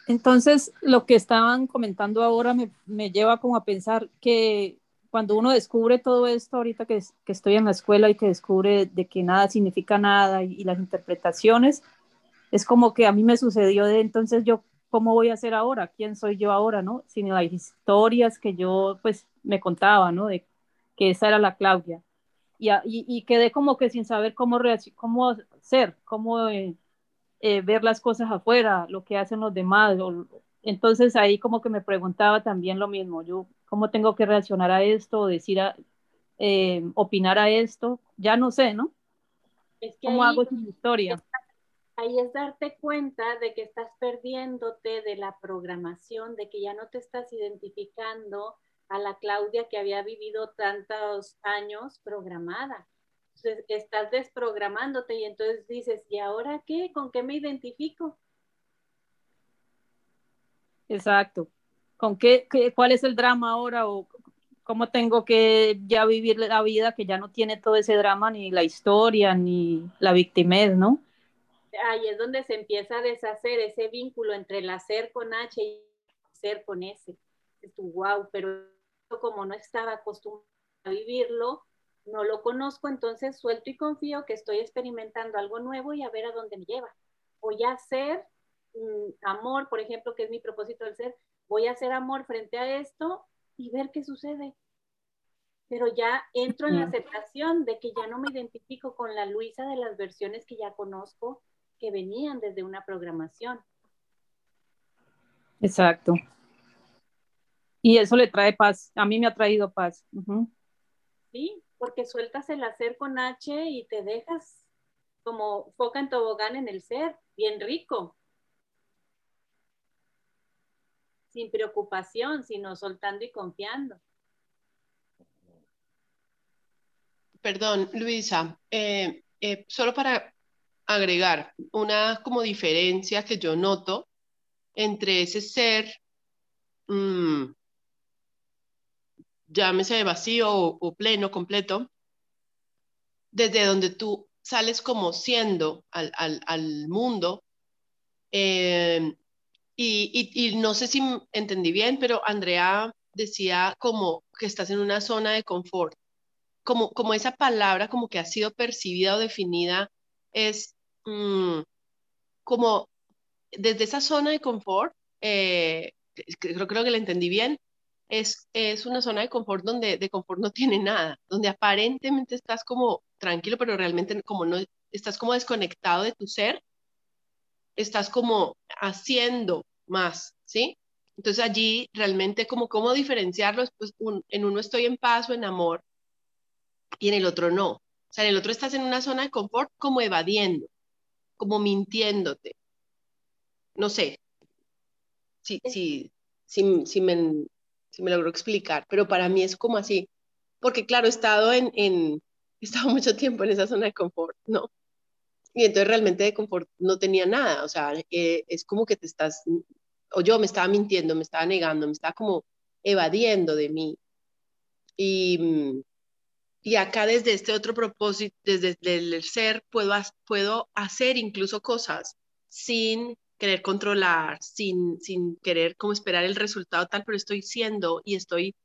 Entonces, lo que estaban comentando ahora me, lleva como a pensar que cuando uno descubre todo esto, ahorita que, estoy en la escuela y que descubre de que nada significa nada y, las interpretaciones, es como que a mí me sucedió de entonces yo, ¿cómo voy a hacer ahora? ¿Quién soy yo ahora? ¿no? Sin las historias que yo pues me contaba, ¿no? De que esa era la Claudia. Y, y, quedé como que sin saber cómo, cómo ser, cómo... Eh, eh, ver las cosas afuera, lo que hacen los demás. entonces ahí como que me preguntaba también lo mismo, yo cómo tengo que reaccionar a esto, decir, eh, opinar a esto, ya no sé, ¿no? ¿Cómo hago esa historia? Ahí es darte cuenta de que estás perdiéndote de la programación, de que ya no te estás identificando a la Claudia que había vivido tantos años programada estás desprogramándote y entonces dices, ¿y ahora qué? ¿Con qué me identifico? Exacto. ¿Con qué, cuál es el drama ahora o cómo tengo que ya vivir la vida que ya no tiene todo ese drama, ni la historia, ni la victimez, ¿no? Ahí es donde se empieza a deshacer ese vínculo entre el hacer con H y el ser con S. Tu wow, pero como no estaba acostumbrado a vivirlo, no lo conozco, entonces suelto y confío que estoy experimentando algo nuevo y a ver a dónde me lleva. Voy a hacer mm, amor, por ejemplo, que es mi propósito del ser, voy a hacer amor frente a esto y ver qué sucede. Pero ya entro en la aceptación de que ya no me identifico con la Luisa de las versiones que ya conozco, que venían desde una programación. Exacto. Y eso le trae paz. A mí me ha traído paz. Sí, porque sueltas el hacer con H y te dejas como foca en tobogán en el ser, bien rico. Sin preocupación, sino soltando y confiando. Perdón, Luisa, eh, eh, solo para agregar una como diferencia que yo noto entre ese ser, mm, llámese vacío o, pleno, completo, desde donde tú sales como siendo al, mundo. Eh, y, y, no sé si entendí bien, pero Andrea decía como que estás en una zona de confort, como, como esa palabra como que ha sido percibida o definida es mm, como desde esa zona de confort, eh, creo, creo que la entendí bien, es, es una zona de confort donde de confort no tiene nada, donde aparentemente estás como tranquilo, pero realmente como no, estás como desconectado de tu ser, estás como haciendo más, ¿sí? Entonces allí realmente como cómo diferenciarlos, pues en uno estoy en paz o en amor y en el otro no. O sea, en el otro estás en una zona de confort como evadiendo, como mintiéndote. No sé si, si, si, si me, si me logro explicar, pero para mí es como así, porque claro, he estado en, en he estado mucho tiempo en esa zona de confort, ¿no? Y entonces realmente de confort no tenía nada, o sea, eh, es como que te estás, o yo me estaba mintiendo, me estaba negando, me estaba como evadiendo de mí. Y, y acá desde este otro propósito, desde el ser, puedo, puedo hacer incluso cosas sin querer controlar, sin, sin querer como esperar el resultado tal, pero estoy siendo y estoy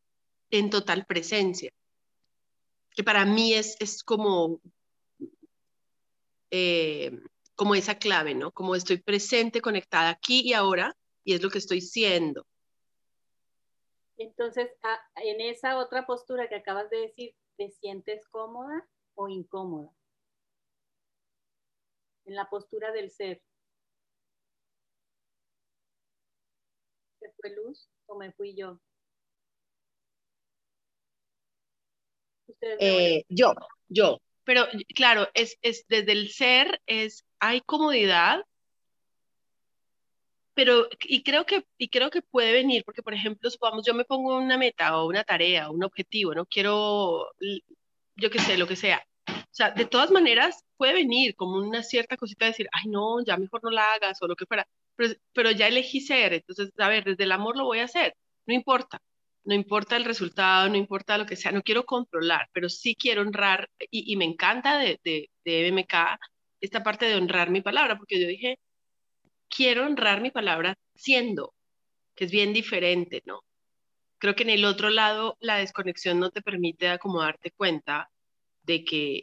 en total presencia. Que para mí es, es como, eh, como esa clave, ¿no? Como estoy presente, conectada aquí y ahora, y es lo que estoy siendo. Entonces, en esa otra postura que acabas de decir, ¿te sientes cómoda o incómoda? En la postura del ser. fue Luz o me fui yo? Eh, yo, yo. Pero claro, es, es desde el ser, es, hay comodidad, pero y creo que y creo que puede venir porque por ejemplo supongamos yo me pongo una meta o una tarea un objetivo no quiero yo qué sé lo que sea. O sea de todas maneras puede venir como una cierta cosita de decir ay no ya mejor no la hagas o lo que fuera pero, ya elegí ser, entonces, a ver, desde el amor lo voy a hacer, no importa, no importa el resultado, no importa lo que sea, no quiero controlar, pero sí quiero honrar, y, me encanta de, de, de esta parte de honrar mi palabra, porque yo dije, quiero honrar mi palabra siendo, que es bien diferente, ¿no? Creo que en el otro lado la desconexión no te permite acomodarte cuenta de que,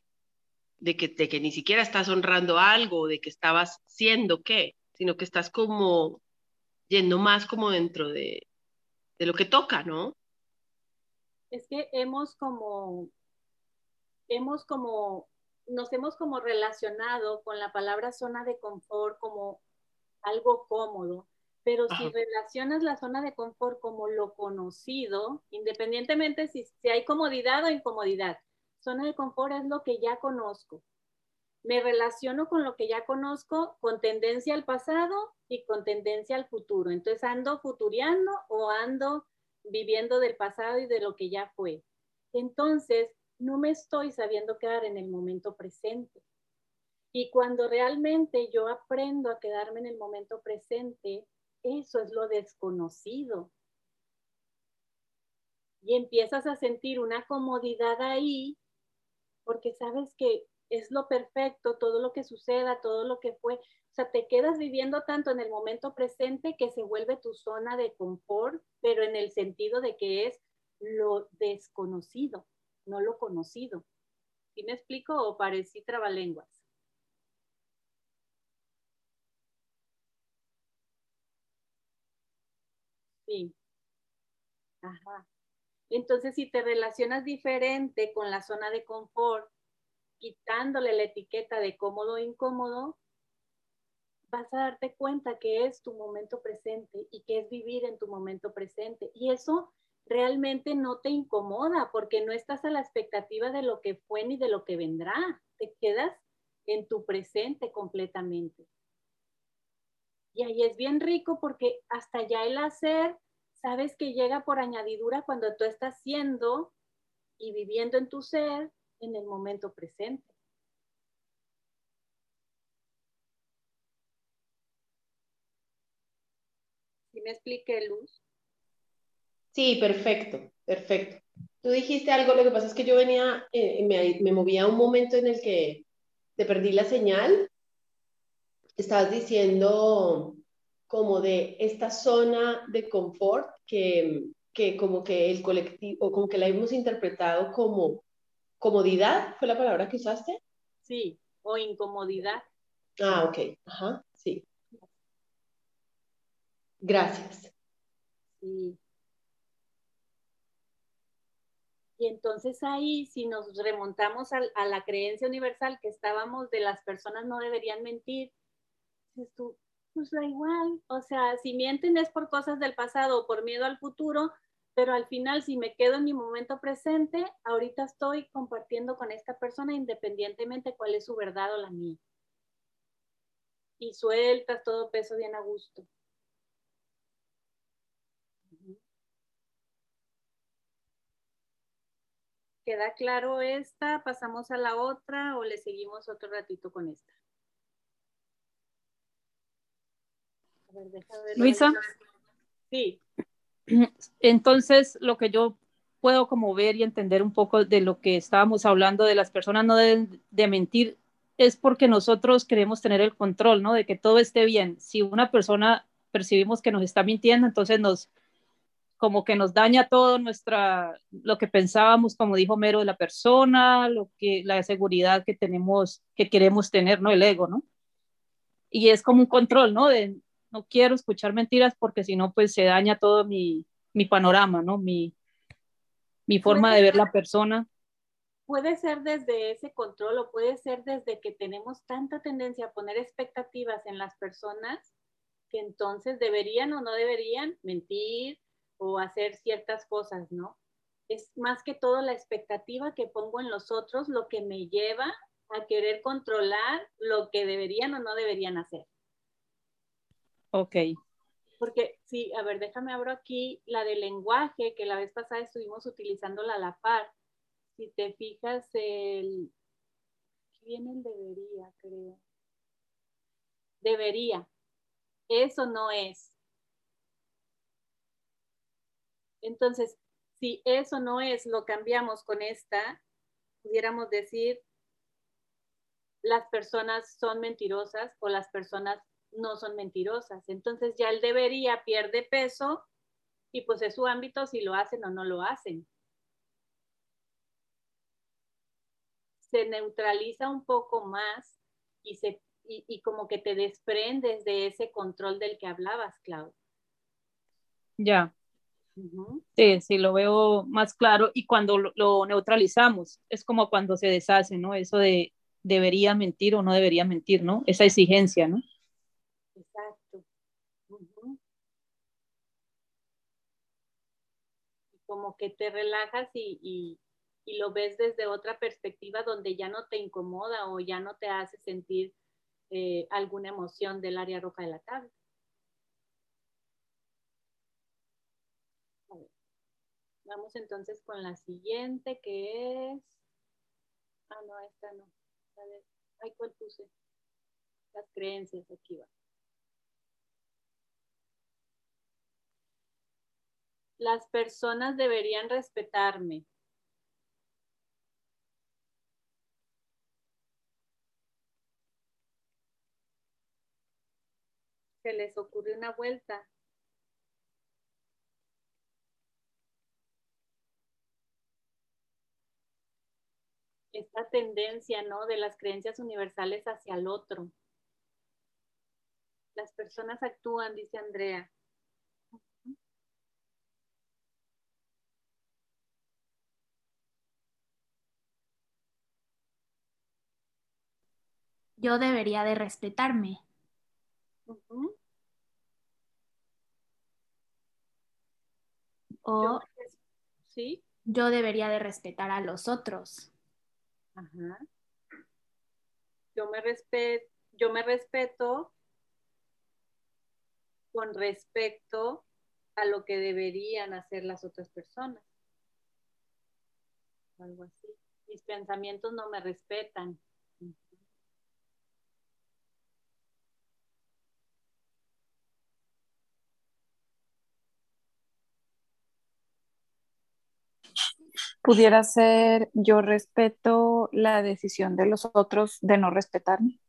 de que, de que ni siquiera estás honrando algo, de que estabas siendo qué sino que estás como yendo más como dentro de, lo que toca, ¿no? Es que hemos como, hemos como, nos hemos como relacionado con la palabra zona de confort como algo cómodo, pero si relacionas la zona de confort como lo conocido, independientemente si, si hay comodidad o incomodidad, zona de confort es lo que ya conozco me relaciono con lo que ya conozco con tendencia al pasado y con tendencia al futuro. Entonces ando futuriando o ando viviendo del pasado y de lo que ya fue. Entonces no me estoy sabiendo quedar en el momento presente. Y cuando realmente yo aprendo a quedarme en el momento presente, eso es lo desconocido. Y empiezas a sentir una comodidad ahí porque sabes que es lo perfecto, todo lo que suceda, todo lo que fue. O sea, te quedas viviendo tanto en el momento presente que se vuelve tu zona de confort, pero en el sentido de que es lo desconocido, no lo conocido. ¿Sí me explico o parecí trabalenguas? Sí. Ajá. Entonces, si te relacionas diferente con la zona de confort, quitándole la etiqueta de cómodo o incómodo, vas a darte cuenta que es tu momento presente y que es vivir en tu momento presente. Y eso realmente no te incomoda porque no estás a la expectativa de lo que fue ni de lo que vendrá. Te quedas en tu presente completamente. Y ahí es bien rico porque hasta ya el hacer, sabes que llega por añadidura cuando tú estás siendo y viviendo en tu ser en el momento presente. ¿Sí me expliqué, Luz? Sí, perfecto, perfecto. Tú dijiste algo, lo que pasa es que yo venía, eh, me, movía a un momento en el que te perdí la señal. Estabas diciendo como de esta zona de confort que, que como que el colectivo, o como que la hemos interpretado como comodidad, ¿fue la palabra que usaste? Sí, o incomodidad. Ah, ok, ajá, sí. Gracias. Sí. Y entonces ahí, si nos remontamos a, a, la creencia universal que estábamos de las personas no deberían mentir, tú, pues da igual. O sea, si mienten es por cosas del pasado o por miedo al futuro, pero al final si me quedo en mi momento presente, ahorita estoy compartiendo con esta persona independientemente cuál es su verdad o la mía. Y sueltas todo peso bien a gusto. ¿Queda claro esta? ¿Pasamos a la otra o le seguimos otro ratito con esta? A ver, ver, Luisa. Sí. Entonces, lo que yo puedo como ver y entender un poco de lo que estábamos hablando de las personas no deben de mentir es porque nosotros queremos tener el control, ¿no? De que todo esté bien. Si una persona percibimos que nos está mintiendo, entonces nos, como que nos daña todo nuestra, lo que pensábamos, como dijo Mero, de la persona, lo que, la seguridad que tenemos, que queremos tener, ¿no? El ego, ¿no? Y es como un control, ¿no? No quiero escuchar mentiras porque si no, pues se daña todo mi, mi panorama, ¿no? Mi, mi forma de ver la persona. Puede ser desde ese control o puede ser desde que tenemos tanta tendencia a poner expectativas en las personas que entonces deberían o no deberían mentir, o hacer ciertas cosas, ¿no? Es más que todo la expectativa que pongo en los otros lo que me lleva a querer controlar lo que deberían o no deberían hacer. Ok. Porque sí, a ver, déjame abro aquí la del lenguaje, que la vez pasada estuvimos utilizándola a la par. Si te fijas, el... Viene el debería, creo. Debería. Eso no es. Entonces, si eso no es, lo cambiamos con esta, pudiéramos decir, las personas son mentirosas o las personas no son mentirosas. Entonces ya el debería pierde peso y pues es su ámbito si lo hacen o no lo hacen. Se neutraliza un poco más y, se, y, como que te desprendes de ese control del que hablabas, Clau. Ya. Sí, sí, lo veo más claro y cuando lo, neutralizamos es como cuando se deshace, ¿no? Eso de debería mentir o no debería mentir, ¿no? Esa exigencia, ¿no? Exacto. Como que te relajas y, y, lo ves desde otra perspectiva donde ya no te incomoda o ya no te hace sentir eh, alguna emoción del área roja de la tabla. Vamos entonces con la siguiente que es... Ah, no, esta no. A ver, ahí cuál puse. Las creencias, aquí va. Las personas deberían respetarme. Se les ocurre una vuelta. esta tendencia, ¿no? De las creencias universales hacia el otro. Las personas actúan, dice Andrea. Yo debería de respetarme. O Yo ¿Sí? Yo debería de respetar a los otros. Ajá. Yo me respeto, yo me respeto con respecto a lo que deberían hacer las otras personas. Algo así. Mis pensamientos no me respetan. Pudiera ser yo respeto la decisión de los otros de no respetarme.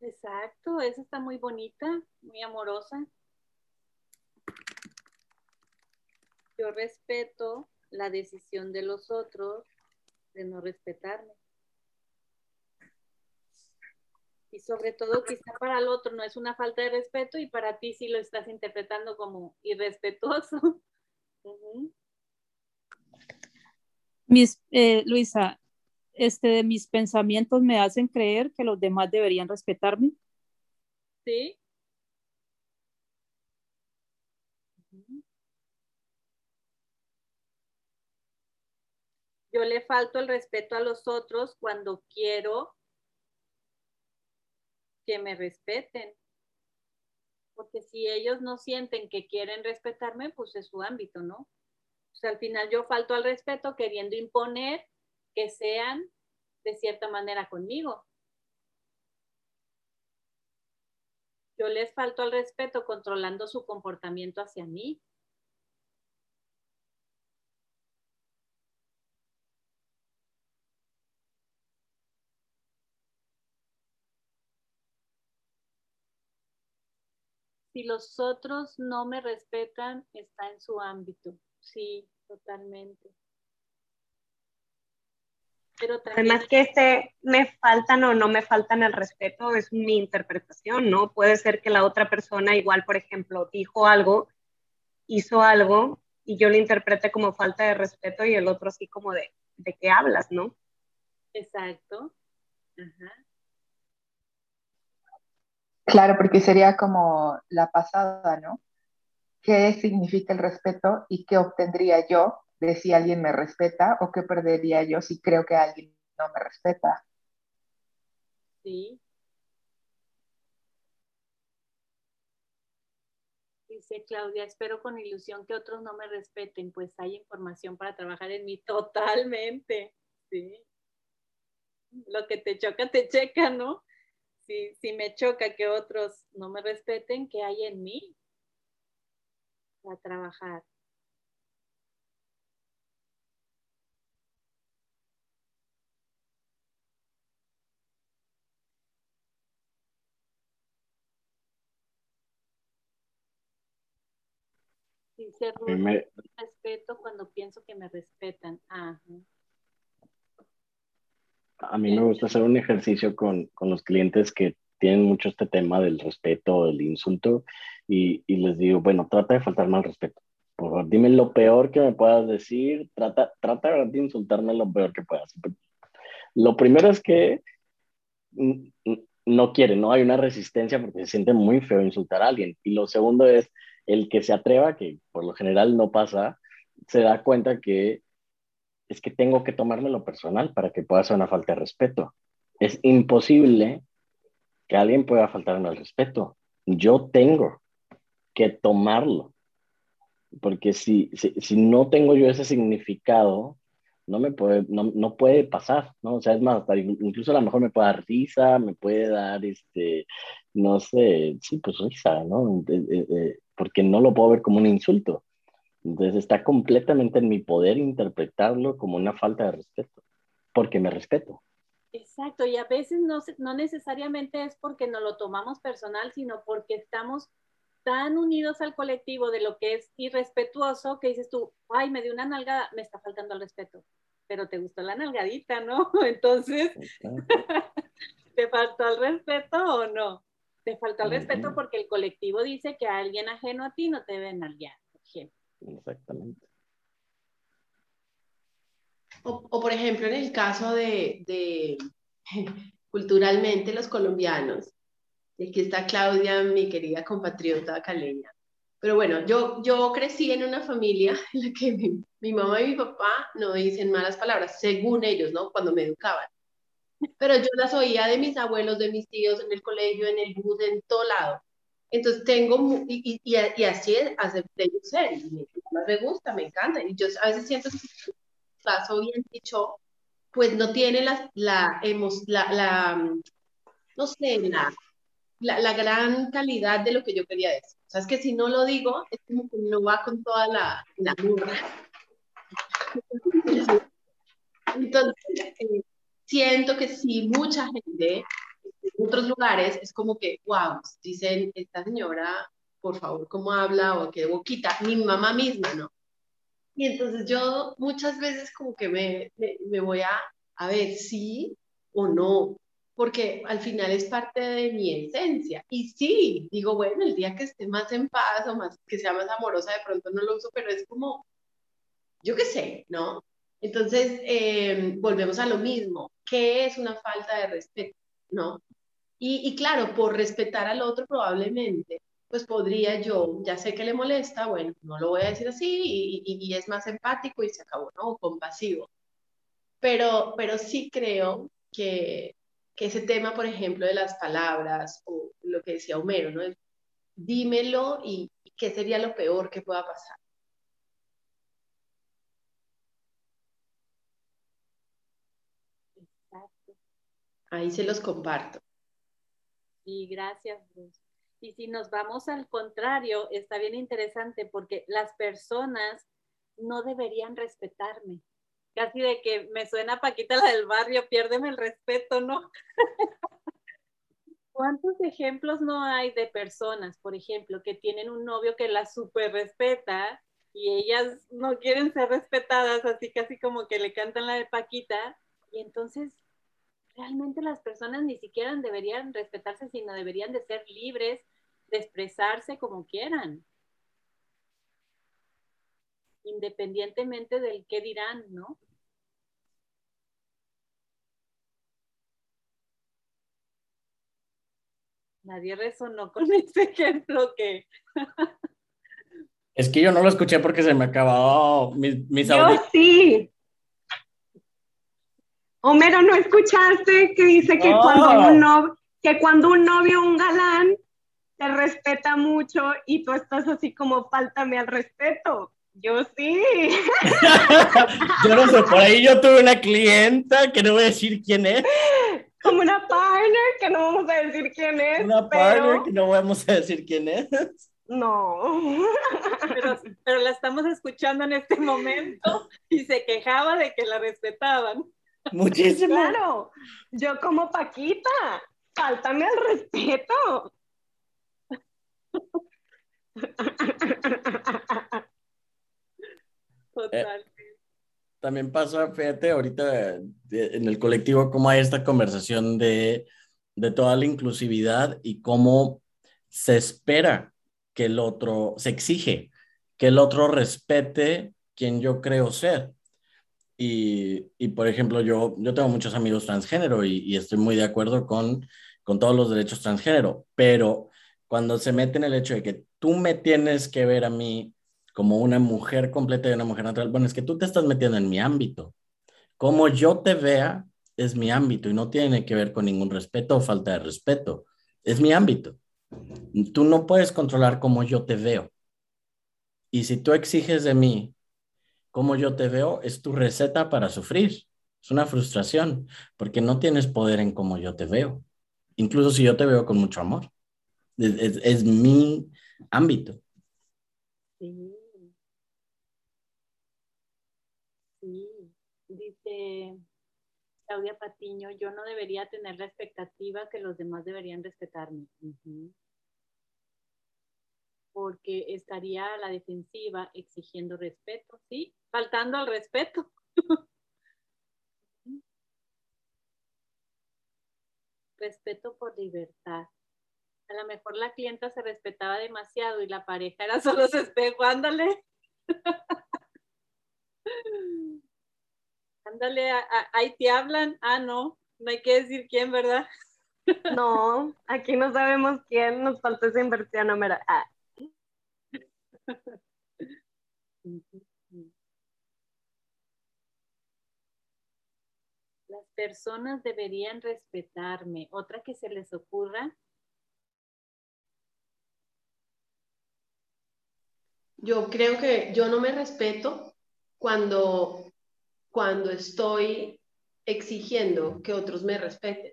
Exacto, esa está muy bonita, muy amorosa. Yo respeto la decisión de los otros de no respetarme. Y sobre todo, quizá para el otro no es una falta de respeto y para ti sí lo estás interpretando como irrespetuoso. Mis, eh, Luisa, este, mis pensamientos me hacen creer que los demás deberían respetarme. Sí. Yo le falto el respeto a los otros cuando quiero que me respeten. Porque si ellos no sienten que quieren respetarme, pues es su ámbito, ¿no? O al final yo falto al respeto queriendo imponer que sean de cierta manera conmigo. Yo les falto al respeto controlando su comportamiento hacia mí. si los otros no me respetan, está en su ámbito. Sí, totalmente. Pero Además que este me faltan o no me faltan el respeto es mi interpretación, ¿no? Puede ser que la otra persona igual, por ejemplo, dijo algo, hizo algo y yo lo interprete como falta de respeto y el otro así como de, ¿de qué hablas, no? Exacto. Ajá. Claro, porque sería como la pasada, ¿no? ¿Qué significa el respeto y qué obtendría yo de si alguien me respeta o qué perdería yo si creo que alguien no me respeta? Sí. Dice Claudia, espero con ilusión que otros no me respeten, pues hay información para trabajar en mí totalmente. Sí. Lo que te choca, te checa, ¿no? si, me choca que otros no me respeten, ¿qué hay en mí para trabajar? Dice me... respeto cuando pienso que me respetan. Ajá a mí me gusta hacer un ejercicio con, con, los clientes que tienen mucho este tema del respeto, del insulto, y, y, les digo, bueno, trata de faltarme al respeto. Por favor, dime lo peor que me puedas decir, trata, trata de insultarme lo peor que puedas. Lo primero es que no quiere, no hay una resistencia porque se siente muy feo insultar a alguien. Y lo segundo es el que se atreva, que por lo general no pasa, se da cuenta que es que tengo que tomármelo personal para que pueda ser una falta de respeto. Es imposible que alguien pueda faltarme al respeto. Yo tengo que tomarlo. Porque si, si, no tengo yo ese significado, no me puede, no, no, puede pasar, ¿no? O sea, es más, incluso a lo mejor me puede dar risa, me puede dar, este, no sé, sí, pues risa, ¿no? porque no lo puedo ver como un insulto. Entonces está completamente en mi poder interpretarlo como una falta de respeto, porque me respeto. Exacto, y a veces no, no necesariamente es porque no lo tomamos personal, sino porque estamos tan unidos al colectivo de lo que es irrespetuoso que dices tú, ay, me dio una nalgada, me está faltando el respeto, pero te gustó la nalgadita, ¿no? Entonces, ¿te faltó el respeto o no? Te faltó el respeto porque el colectivo dice que a alguien ajeno a ti no te debe nalguear, por ejemplo. Exactamente. O, por ejemplo, en el caso de, culturalmente los colombianos, aquí está Claudia, mi querida compatriota caleña, Pero bueno, yo, yo crecí en una familia en la que mi, mi mamá y mi papá no dicen malas palabras, según ellos, ¿no? Cuando me educaban. Pero yo las oía de mis abuelos, de mis tíos, en el colegio, en el bus, en todo lado. Entonces tengo, y, y, y así acepté yo ser, y me, me gusta, me encanta. Y yo a veces siento que paso bien dicho, pues no tiene la, la, la, la no sé, la, la, gran calidad de lo que yo quería decir. O sea, es que si no lo digo, es como que no va con toda la, la burra. Entonces, eh, siento que si mucha gente en otros lugares es como que, wow, dicen, esta señora, por favor, ¿cómo habla? O qué boquita, mi mamá misma, ¿no? Y entonces yo muchas veces como que me, me, me voy a, a ver, sí o no, porque al final es parte de mi esencia. Y sí, digo, bueno, el día que esté más en paz o más, que sea más amorosa, de pronto no lo uso, pero es como, yo qué sé, ¿no? Entonces, eh, volvemos a lo mismo, ¿qué es una falta de respeto? ¿No? Y, y, claro, por respetar al otro probablemente, pues podría yo, ya sé que le molesta, bueno, no lo voy a decir así y, y, y es más empático y se acabó, ¿no? O compasivo. Pero, pero sí creo que, que ese tema, por ejemplo, de las palabras o lo que decía Homero, ¿no? Dímelo y, y qué sería lo peor que pueda pasar. Exacto. Ahí se los comparto. Y gracias, Luz. Y si nos vamos al contrario, está bien interesante porque las personas no deberían respetarme. Casi de que me suena Paquita la del barrio, piérdeme el respeto, ¿no? ¿Cuántos ejemplos no hay de personas, por ejemplo, que tienen un novio que las súper respeta y ellas no quieren ser respetadas, así casi como que le cantan la de Paquita, y entonces realmente las personas ni siquiera deberían respetarse, sino deberían de ser libres de expresarse como quieran, independientemente del qué dirán, ¿no? Nadie resonó con ese ejemplo que... es que yo no lo escuché porque se me acabó mis, mis Yo sí. Homero, ¿no escuchaste que dice que, Oh. cuando un novio, que cuando un novio, un galán, te respeta mucho y tú estás así como, faltame al respeto? Yo sí. yo no sé, por ahí yo tuve una clienta que no voy a decir quién es, Como una partner, que no vamos a decir quién es, una pero partner que no vamos a decir quién es. no. Pero, pero la estamos escuchando en este momento y se quejaba de que la respetaban. Muchísimo. Claro, yo como Paquita, faltame al respeto. Total. También pasa, fíjate, ahorita en el colectivo, cómo hay esta conversación de, de toda la inclusividad y cómo se espera que el otro, se exige que el otro respete quien yo creo ser. Y, y, por ejemplo, yo, yo tengo muchos amigos transgénero y, y estoy muy de acuerdo con, con todos los derechos transgénero, pero cuando se mete en el hecho de que tú me tienes que ver a mí como una mujer completa y una mujer natural, bueno, es que tú te estás metiendo en mi ámbito. Como yo te vea es mi ámbito y no tiene que ver con ningún respeto o falta de respeto. Es mi ámbito. Tú no puedes controlar cómo yo te veo. Y si tú exiges de mí cómo yo te veo, es tu receta para sufrir. Es una frustración porque no tienes poder en cómo yo te veo. Incluso si yo te veo con mucho amor. Es, es, mi ámbito. Sí. Sí. Dice Claudia Patiño, yo no debería tener la expectativa que los demás deberían respetarme. Porque estaría a la defensiva exigiendo respeto, ¿sí? Faltando al respeto. respeto por libertad. A lo mejor la clienta se respetaba demasiado y la pareja era solo su espejo, ándale. ándale, a- a- ahí te hablan. Ah, no, no hay que decir quién, ¿verdad? No, aquí no sabemos quién, nos falta esa inversión, Homero. Ah, Las personas deberían respetarme. Otra que se les ocurra. Yo creo que yo no me respeto cuando, cuando estoy exigiendo que otros me respeten.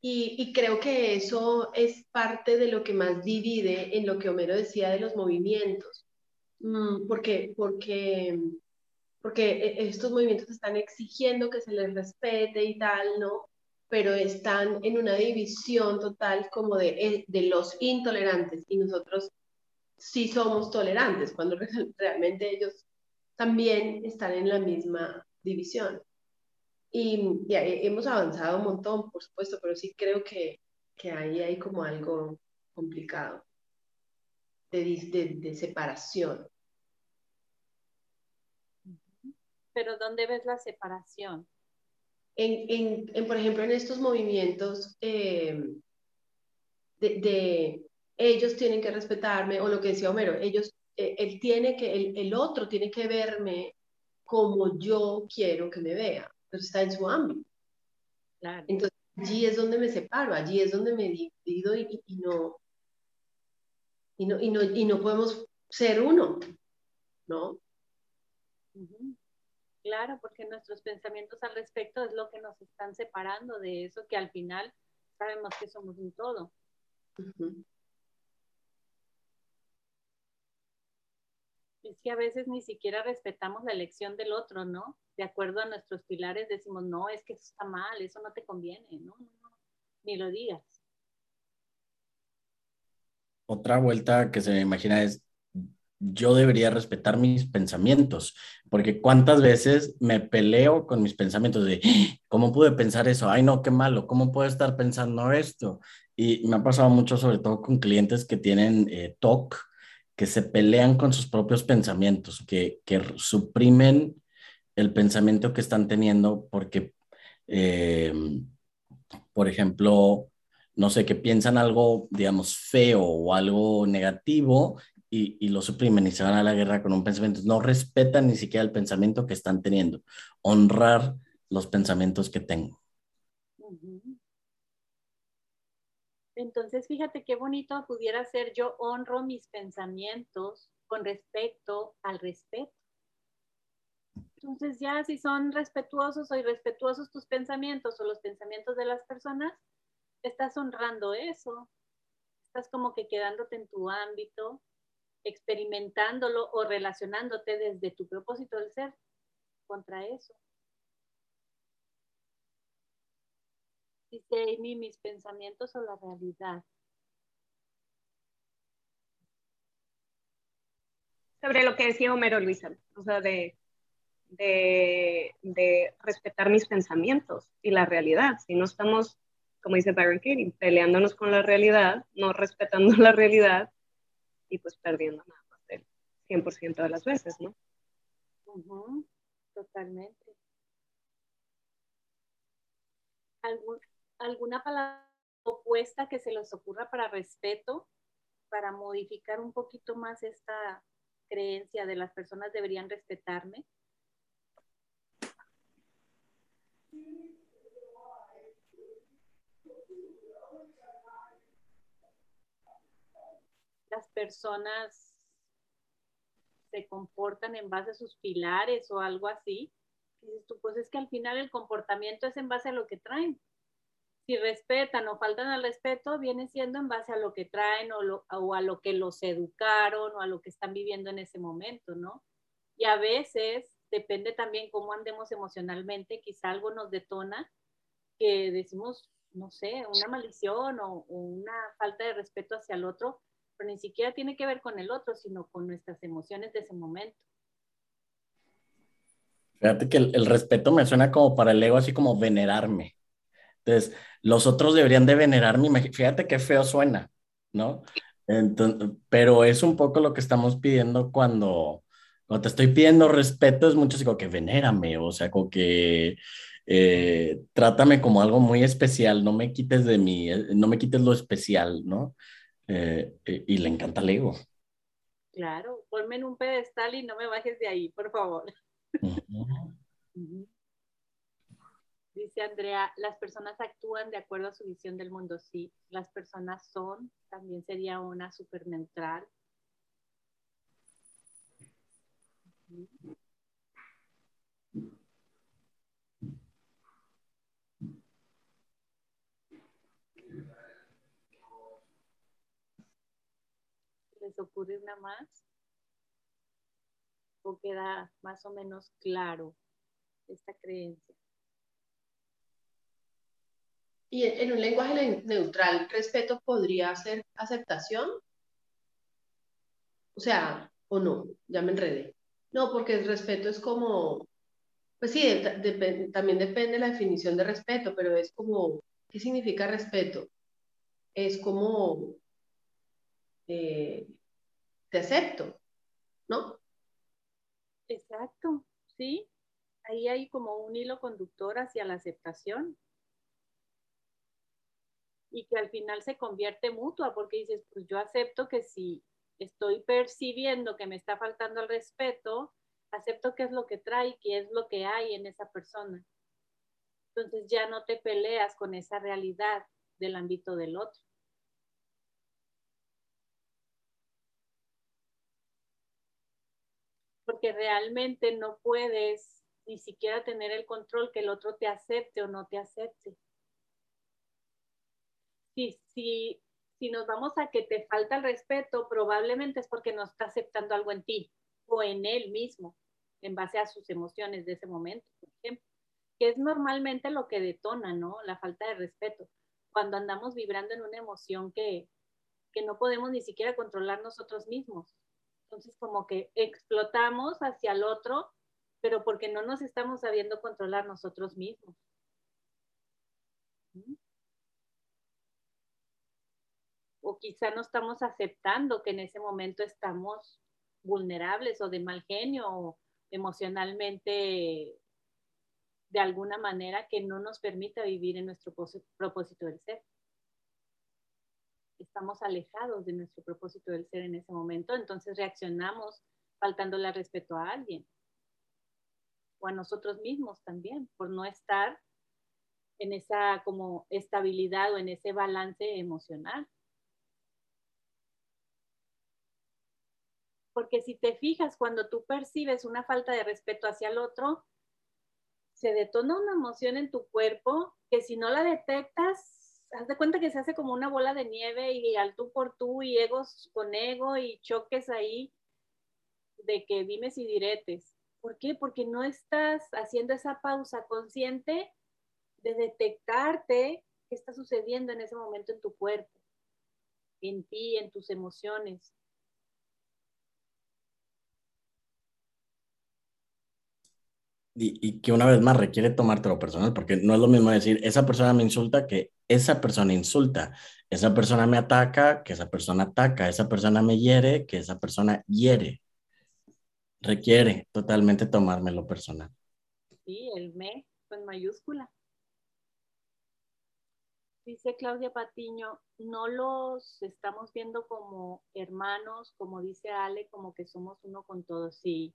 y, y, creo que eso es parte de lo que más divide en lo que Homero decía de los movimientos. Mm, porque, porque, porque e, estos movimientos están exigiendo que se les respete y tal, ¿no? Pero están en una división total como de, eh, de los intolerantes y nosotros sí somos tolerantes, cuando realmente ellos también están en la misma división. Y, hemos avanzado un montón, por supuesto, pero sí creo que, que ahí hay como algo complicado de, de, separación. Pero ¿dónde ves la separación? En, en, por ejemplo, en estos movimientos eh, de, ellos tienen que respetarme, o lo que decía Homero, ellos, eh, él tiene que, el, el, otro tiene que verme como yo quiero que me vea pero está en su ámbito. Entonces, allí es donde me separo, allí es donde me divido y, no, y, no, y, no, y no podemos ser uno, ¿no? Claro, porque nuestros pensamientos al respecto es lo que nos están separando de eso que al final sabemos que somos un todo. Es que a veces ni siquiera respetamos la elección del otro, ¿no? De acuerdo a nuestros pilares decimos, no, es que eso está mal, eso no te conviene, no, no, no, ni lo digas. Otra vuelta que se me imagina es, yo debería respetar mis pensamientos, porque cuántas veces me peleo con mis pensamientos de, ¿cómo pude pensar eso? Ay, no, qué malo, ¿cómo puedo estar pensando esto? Y me ha pasado mucho, sobre todo con clientes que tienen eh, TOC, que se pelean con sus propios pensamientos, que, que suprimen el pensamiento que están teniendo porque, eh, por ejemplo, no sé, que piensan algo, digamos, feo o algo negativo y, y, lo suprimen y se van a la guerra con un pensamiento. No respetan ni siquiera el pensamiento que están teniendo. Honrar los pensamientos que tengo. Entonces, fíjate qué bonito pudiera ser yo honro mis pensamientos con respecto al respeto. Entonces, ya si son respetuosos o irrespetuosos tus pensamientos o los pensamientos de las personas, estás honrando eso. Estás como que quedándote en tu ámbito, experimentándolo o relacionándote desde tu propósito del ser contra eso. Dice Amy, mis pensamientos o la realidad. Sobre lo que decía Homero Luisa, o sea, de, de, respetar mis pensamientos y la realidad. Si no estamos, como dice Byron Katie, peleándonos con la realidad, no respetando la realidad y pues perdiendo nada más del 100% de las veces, ¿no? Totalmente. ¿Algún, alguna palabra opuesta que se les ocurra para respeto, para modificar un poquito más esta creencia de las personas deberían respetarme? Las personas se comportan en base a sus pilares o algo así. dices tú, pues es que al final el comportamiento es en base a lo que traen si respetan o faltan al respeto, viene siendo en base a lo que traen o, a lo que los educaron o a lo que están viviendo en ese momento, ¿no? Y a veces depende también cómo andemos emocionalmente, quizá algo nos detona que decimos, no sé, una maldición o, una falta de respeto hacia el otro, pero ni siquiera tiene que ver con el otro, sino con nuestras emociones de ese momento. Fíjate que el respeto me suena como para el ego, así como venerarme. Entonces, los otros deberían de venerarme. Fíjate qué feo suena, ¿no? pero es un poco lo que estamos pidiendo cuando, cuando te estoy pidiendo respeto, es mucho así como que venérame, o sea, como que eh, trátame como algo muy especial, no me quites de mí, eh, no me quites lo especial, ¿no? Eh, y le encanta el ego. Claro, ponme en un pedestal y no me bajes de ahí, por favor. Dice Andrea, las personas actúan de acuerdo a su visión del mundo. Sí, las personas son, también sería una super neutral. ¿Les ocurre una más? ¿O queda más o menos claro esta creencia? Y en un lenguaje neutral, respeto podría ser aceptación. O sea, o no, ya me enredé. No, porque el respeto es como, pues sí, también depende de la definición de respeto, pero es como, ¿qué significa respeto? Es como, eh, te acepto, ¿no? Exacto, sí. Ahí hay como un hilo conductor hacia la aceptación y que al final se convierte mutua porque dices, pues yo acepto que si estoy percibiendo que me está faltando el respeto, acepto qué es lo que trae, qué es lo que hay en esa persona. Entonces ya no te peleas con esa realidad del ámbito del otro. Porque realmente no puedes ni siquiera tener el control que el otro te acepte o no te acepte si, si, si nos vamos a que te falta el respeto, probablemente es porque no está aceptando algo en ti o en él mismo, en base a sus emociones de ese momento, por ejemplo, que es normalmente lo que detona, ¿no? La falta de respeto, cuando andamos vibrando en una emoción que, que no podemos ni siquiera controlar nosotros mismos. Entonces, como que explotamos hacia el otro, pero porque no nos estamos sabiendo controlar nosotros mismos. ¿Mm? o quizá no estamos aceptando que en ese momento estamos vulnerables o de mal genio o emocionalmente de alguna manera que no nos permita vivir en nuestro propósito del ser. Estamos alejados de nuestro propósito del ser en ese momento, entonces reaccionamos faltándole respeto a alguien o a nosotros mismos también por no estar en esa como estabilidad o en ese balance emocional. Porque si te fijas, cuando tú percibes una falta de respeto hacia el otro, se detona una emoción en tu cuerpo que si no la detectas, haz de cuenta que se hace como una bola de nieve y al tú por tú y egos con ego y choques ahí de que dimes y diretes. ¿Por qué? Porque no estás haciendo esa pausa consciente de detectarte qué está sucediendo en ese momento en tu cuerpo, en ti, en tus emociones. y, que una vez más requiere tomártelo personal, porque no es lo mismo decir, esa persona me insulta que esa persona insulta, esa persona me ataca, que esa persona ataca, esa persona me hiere, que esa persona hiere. Requiere totalmente tomármelo personal. Sí, el me con mayúscula. Dice Claudia Patiño, no los estamos viendo como hermanos, como dice Ale, como que somos uno con todos. Sí.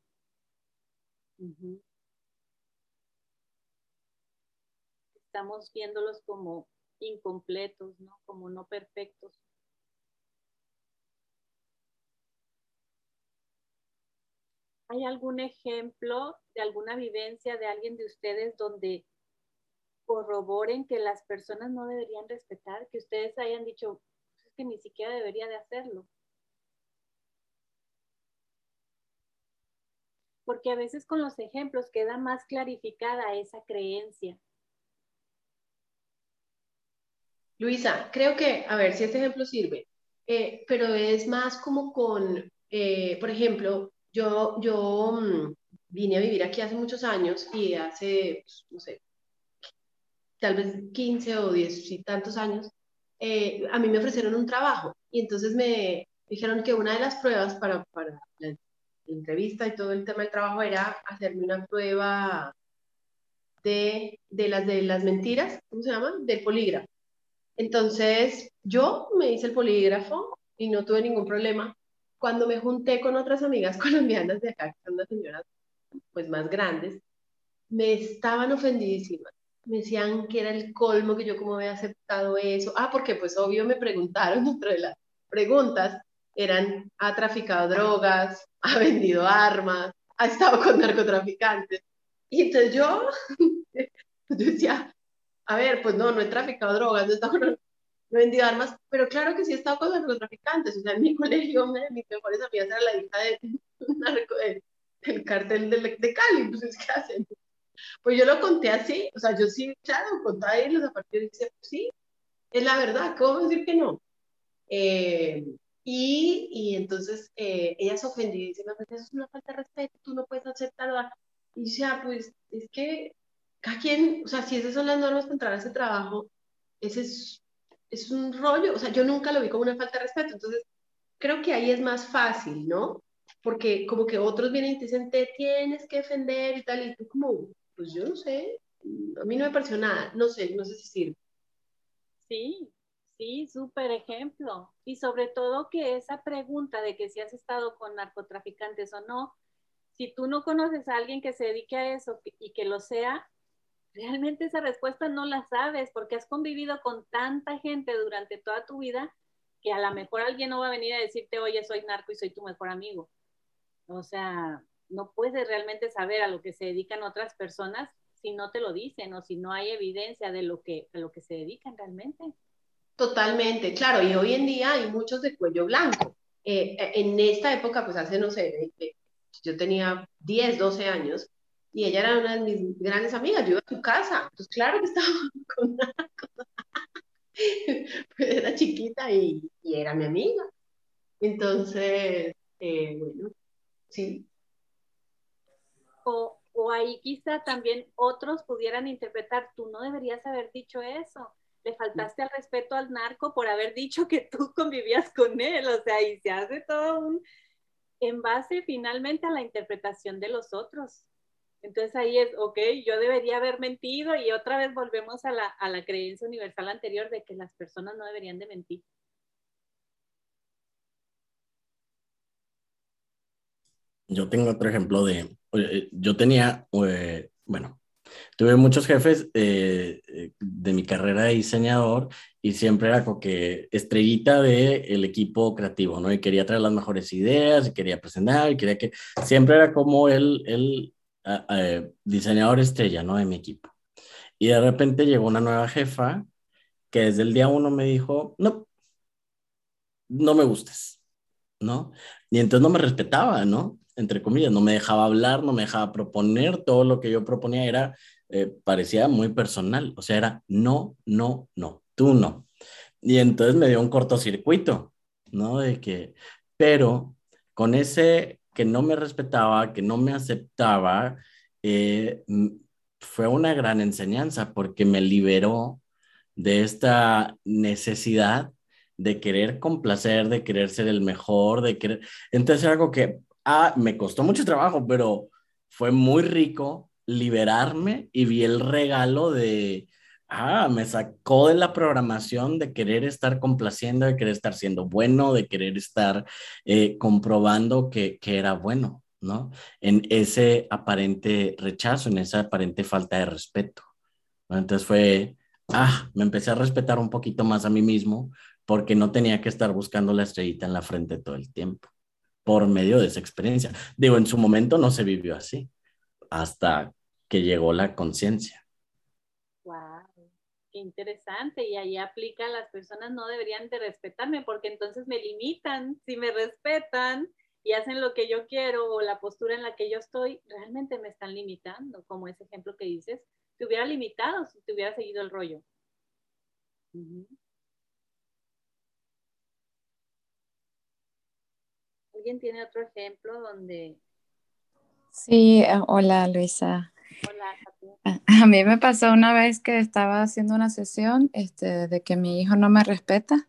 estamos viéndolos como incompletos, ¿no? Como no perfectos. ¿Hay algún ejemplo de alguna vivencia de alguien de ustedes donde corroboren que las personas no deberían respetar, que ustedes hayan dicho, pues es que ni siquiera debería de hacerlo? Porque a veces con los ejemplos queda más clarificada esa creencia. Luisa, creo que, a ver si este ejemplo sirve, eh, pero es más como con, eh, por ejemplo, yo, yo mm, vine a vivir aquí hace muchos años y hace, pues, no sé, tal vez 15 o 10 y tantos años, eh, a mí me ofrecieron un trabajo y entonces me dijeron que una de las pruebas para, para la entrevista y todo el tema del trabajo era hacerme una prueba de, de, las, de las mentiras, ¿cómo se llama? Del polígrafo. Entonces, yo me hice el polígrafo y no tuve ningún problema. Cuando me junté con otras amigas colombianas de acá, que son las señoras pues más grandes, me estaban ofendidísimas. Me decían que era el colmo, que yo como había aceptado eso. Ah, porque pues obvio me preguntaron dentro de las preguntas, eran, ha traficado drogas, ha vendido armas, ha estado con narcotraficantes. Y entonces yo, yo decía, a ver, pues no, no he traficado drogas, no he, estado, no he vendido armas, pero claro que sí he estado con narcotraficantes. O sea, en mi colegio, una de mis mejores amigas era la hija de del cartel de, de Cali, pues ¿qué hacen? Pues yo lo conté así, o sea, yo sí, claro, contaba ellos a partir de pues sí, es la verdad, ¿cómo decir que no? Eh, y, y, entonces eh, ella se ofendidísima, eso es una falta de respeto, tú no puedes aceptarlo. Y ya, pues es que cada quien, o sea, si esas son las normas para entrar a ese trabajo, ese es, es un rollo, o sea, yo nunca lo vi como una falta de respeto, entonces creo que ahí es más fácil, ¿no? Porque como que otros vienen y te dicen, te tienes que defender y tal, y tú como, pues yo no sé, a mí no me pareció nada, no sé, no sé si sirve. Sí, sí, súper ejemplo. Y sobre todo que esa pregunta de que si has estado con narcotraficantes o no, si tú no conoces a alguien que se dedique a eso y que lo sea, realmente esa respuesta no la sabes porque has convivido con tanta gente durante toda tu vida que a lo mejor alguien no va a venir a decirte, oye, soy narco y soy tu mejor amigo. O sea, no puedes realmente saber a lo que se dedican otras personas si no te lo dicen o si no hay evidencia de lo que, lo que se dedican realmente. Totalmente, claro, y hoy en día hay muchos de cuello blanco. Eh, en esta época, pues hace, no sé, yo tenía 10, 12 años y ella era una de mis grandes amigas, yo iba a su casa, pues claro que estaba con una pues era chiquita y, y, era mi amiga. Entonces, eh, bueno, Sí. O, o ahí quizá también otros pudieran interpretar, tú no deberías haber dicho eso, le faltaste al respeto al narco por haber dicho que tú convivías con él, o sea, y se hace todo un, en base finalmente a la interpretación de los otros. Entonces ahí es, ok, yo debería haber mentido y otra vez volvemos a la, a la creencia universal anterior de que las personas no deberían de mentir. Yo tengo otro ejemplo de, eh, yo tenía, eh, bueno, tuve muchos jefes eh, de mi carrera de diseñador y siempre era como que estrellita del el equipo creativo, ¿no? Y quería traer las mejores ideas y quería presentar y quería que, siempre era como el, el diseñador estrella, ¿no? De mi equipo. Y de repente llegó una nueva jefa que desde el día uno me dijo, no, no me gustes, ¿no? Y entonces no me respetaba, ¿no? entre comillas, no me dejaba hablar, no me dejaba proponer, todo lo que yo proponía era, eh, parecía muy personal, o sea, era no, no, no, tú no. Y entonces me dio un cortocircuito, ¿no? De que, pero con ese que no me respetaba, que no me aceptaba, eh, fue una gran enseñanza porque me liberó de esta necesidad de querer complacer, de querer ser el mejor, de querer... Entonces algo que ah, me costó mucho trabajo, pero fue muy rico liberarme y vi el regalo de, ah, me sacó de la programación de querer estar complaciendo, de querer estar siendo bueno, de querer estar eh, comprobando que, que era bueno, ¿no? En ese aparente rechazo, en esa aparente falta de respeto. Entonces fue, ah, me empecé a respetar un poquito más a mí mismo porque no tenía que estar buscando la estrellita en la frente todo el tiempo por medio de esa experiencia. Digo, en su momento no se vivió así, hasta que llegó la conciencia. Qué interesante. Y ahí aplica, las personas no deberían de respetarme porque entonces me limitan. Si me respetan y hacen lo que yo quiero o la postura en la que yo estoy, realmente me están limitando, como ese ejemplo que dices. Te hubiera limitado si te hubiera seguido el rollo. ¿Alguien tiene otro ejemplo donde... Sí, eh, hola Luisa. A mí me pasó una vez que estaba haciendo una sesión este, de que mi hijo no me respeta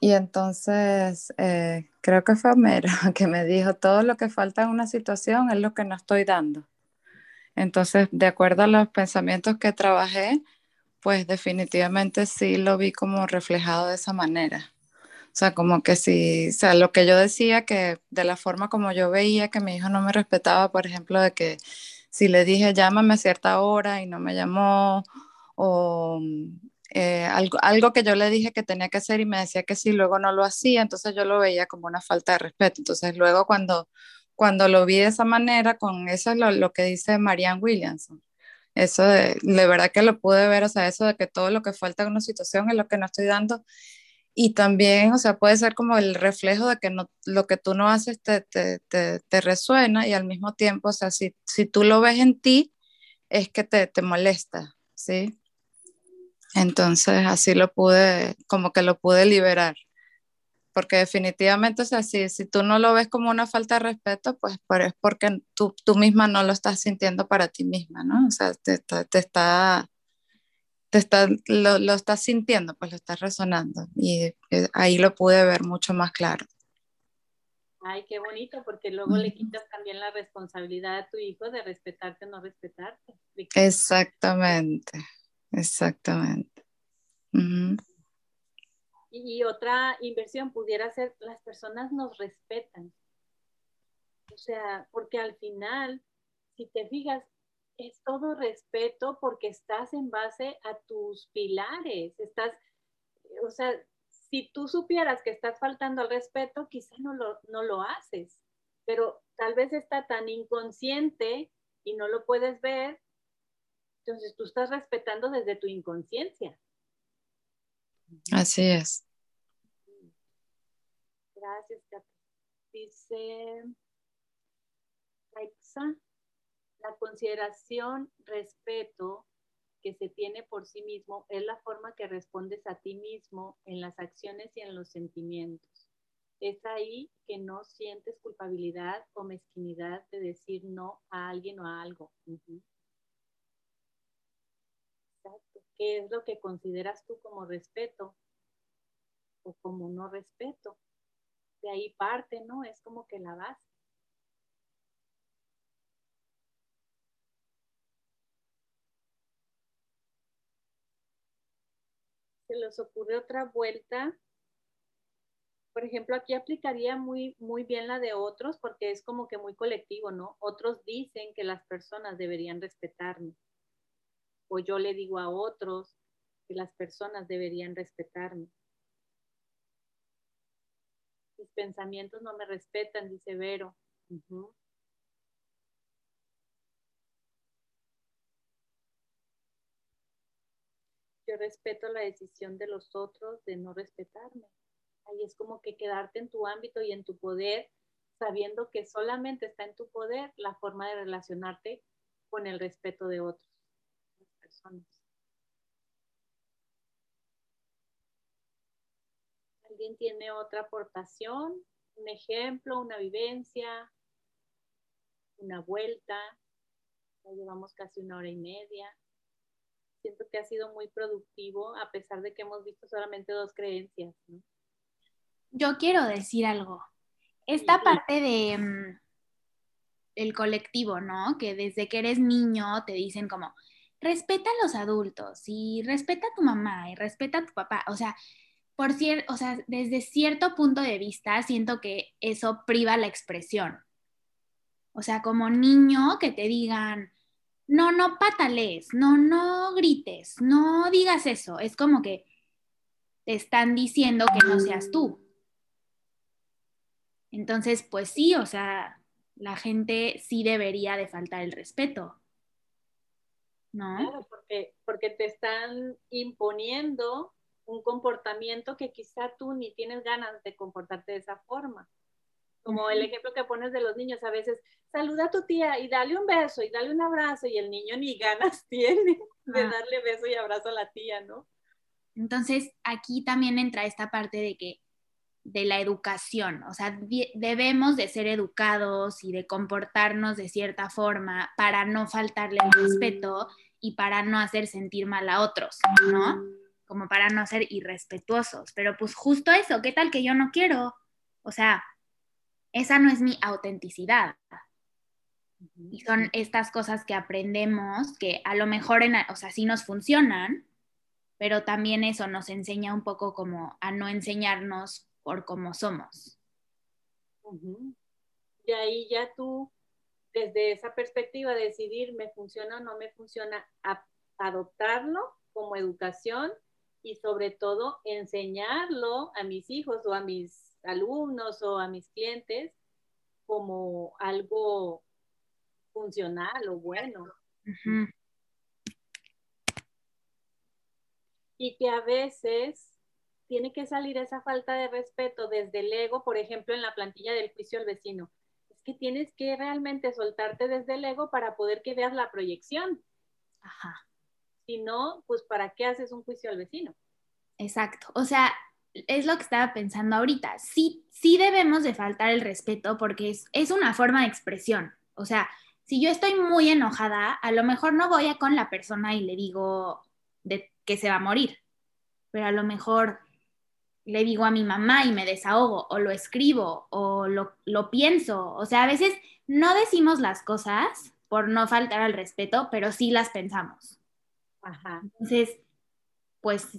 y entonces eh, creo que fue Homero que me dijo todo lo que falta en una situación es lo que no estoy dando. Entonces, de acuerdo a los pensamientos que trabajé, pues definitivamente sí lo vi como reflejado de esa manera. O O sea, como que si, o sea, lo que yo decía que de la forma como yo veía que mi hijo no me respetaba, por ejemplo, de que si le dije llámame a cierta hora y no me llamó, o eh, algo, algo que yo le dije que tenía que hacer y me decía que sí, luego no lo hacía, entonces yo lo veía como una falta de respeto. Entonces luego cuando, cuando lo vi de esa manera, con eso es lo, lo que dice Marianne Williamson. Eso de, de verdad que lo pude ver, o sea, eso de que todo lo que falta en una situación es lo que no estoy dando. Y también, o sea, puede ser como el reflejo de que no, lo que tú no haces te, te, te, resuena y al mismo tiempo, o sea, si, si tú lo ves en ti, es que te, te molesta, ¿sí? Entonces así lo pude, como que lo pude liberar. Porque definitivamente, o sea, si, si tú no lo ves como una falta de respeto, pues, es porque tú, tú misma no lo estás sintiendo para ti misma, ¿no? O sea, te, te está, te está lo, lo, estás sintiendo, pues lo estás resonando. Y eh, ahí lo pude ver mucho más claro. Ay, qué bonito, porque luego le quitas también la responsabilidad a tu hijo de respetarte o no respetarte. Exactamente. Exactamente. y, otra inversión pudiera ser, las personas nos respetan. O sea, porque al final, si te fijas, es todo respeto porque estás en base a tus pilares. Estás, o sea, si tú supieras que estás faltando al respeto, quizá no lo, no lo haces, pero tal vez está tan inconsciente y no lo puedes ver entonces tú estás respetando desde tu inconsciencia. Así es. Gracias. Dice la consideración, respeto que se tiene por sí mismo es la forma que respondes a ti mismo en las acciones y en los sentimientos. Es ahí que no sientes culpabilidad o mezquinidad de decir no a alguien o a algo. ¿Qué es lo que consideras tú como respeto o como no respeto? De ahí parte, ¿no? Es como que la base. Les ocurre otra vuelta. Por ejemplo, aquí aplicaría muy, muy bien la de otros porque es como que muy colectivo, ¿no? Otros dicen que las personas deberían respetarme o yo le digo a otros que las personas deberían respetarme. Mis pensamientos no me respetan, dice Vero. Yo respeto la decisión de los otros de no respetarme. Ahí es como que quedarte en tu ámbito y en tu poder, sabiendo que solamente está en tu poder la forma de relacionarte con el respeto de otros. ¿Alguien tiene otra aportación? ¿Un ejemplo, una vivencia, una vuelta? Llevamos casi una hora y media. Siento que ha sido muy productivo a pesar de que hemos visto solamente dos creencias. Yo quiero decir algo. Esta parte de mm, el colectivo, ¿no? Que desde que eres niño te dicen como, respeta a los adultos y respeta a tu mamá y respeta a tu papá. O sea, por cierto, o sea, desde cierto punto de vista siento que eso priva la expresión. O sea, como niño que te digan, no, no patales, no, no grites, no digas eso. Es como que te están diciendo que no seas tú. Entonces, pues sí, o sea, la gente sí debería de faltar el respeto. ¿no? porque, porque te están imponiendo un comportamiento que quizá tú ni tienes ganas de comportarte de esa forma. Como el ejemplo que pones de los niños, a veces saluda a tu tía y dale un beso y dale un abrazo y el niño ni ganas tiene de darle beso y abrazo a la tía, ¿no? Entonces, aquí también entra esta parte de que de la educación, o sea, debemos de ser educados y de comportarnos de cierta forma para no faltarle el respeto y para no hacer sentir mal a otros, ¿no? Como para no ser irrespetuosos. Pero pues justo eso, ¿qué tal que yo no quiero? O sea, esa no es mi autenticidad. Y son estas cosas que aprendemos que a lo mejor, en, o sea, sí nos funcionan, pero también eso nos enseña un poco como a no enseñarnos por cómo somos. Y ahí ya tú, desde esa perspectiva, decidir me funciona o no me funciona, adoptarlo como educación y sobre todo enseñarlo a mis hijos o a mis alumnos o a mis clientes como algo funcional o bueno. Y que a veces tiene que salir esa falta de respeto desde el ego, por ejemplo, en la plantilla del juicio al vecino. Es que tienes que realmente soltarte desde el ego para poder que veas la proyección. Ajá. Si no, pues ¿para qué haces un juicio al vecino? Exacto. O sea, es lo que estaba pensando ahorita. Sí, sí debemos de faltar el respeto porque es, es una forma de expresión. O sea, si yo estoy muy enojada, a lo mejor no voy a con la persona y le digo de que se va a morir, pero a lo mejor le digo a mi mamá y me desahogo, o lo escribo, o lo, lo pienso. O sea, a veces no decimos las cosas por no faltar al respeto, pero sí las pensamos. Ajá. Entonces, pues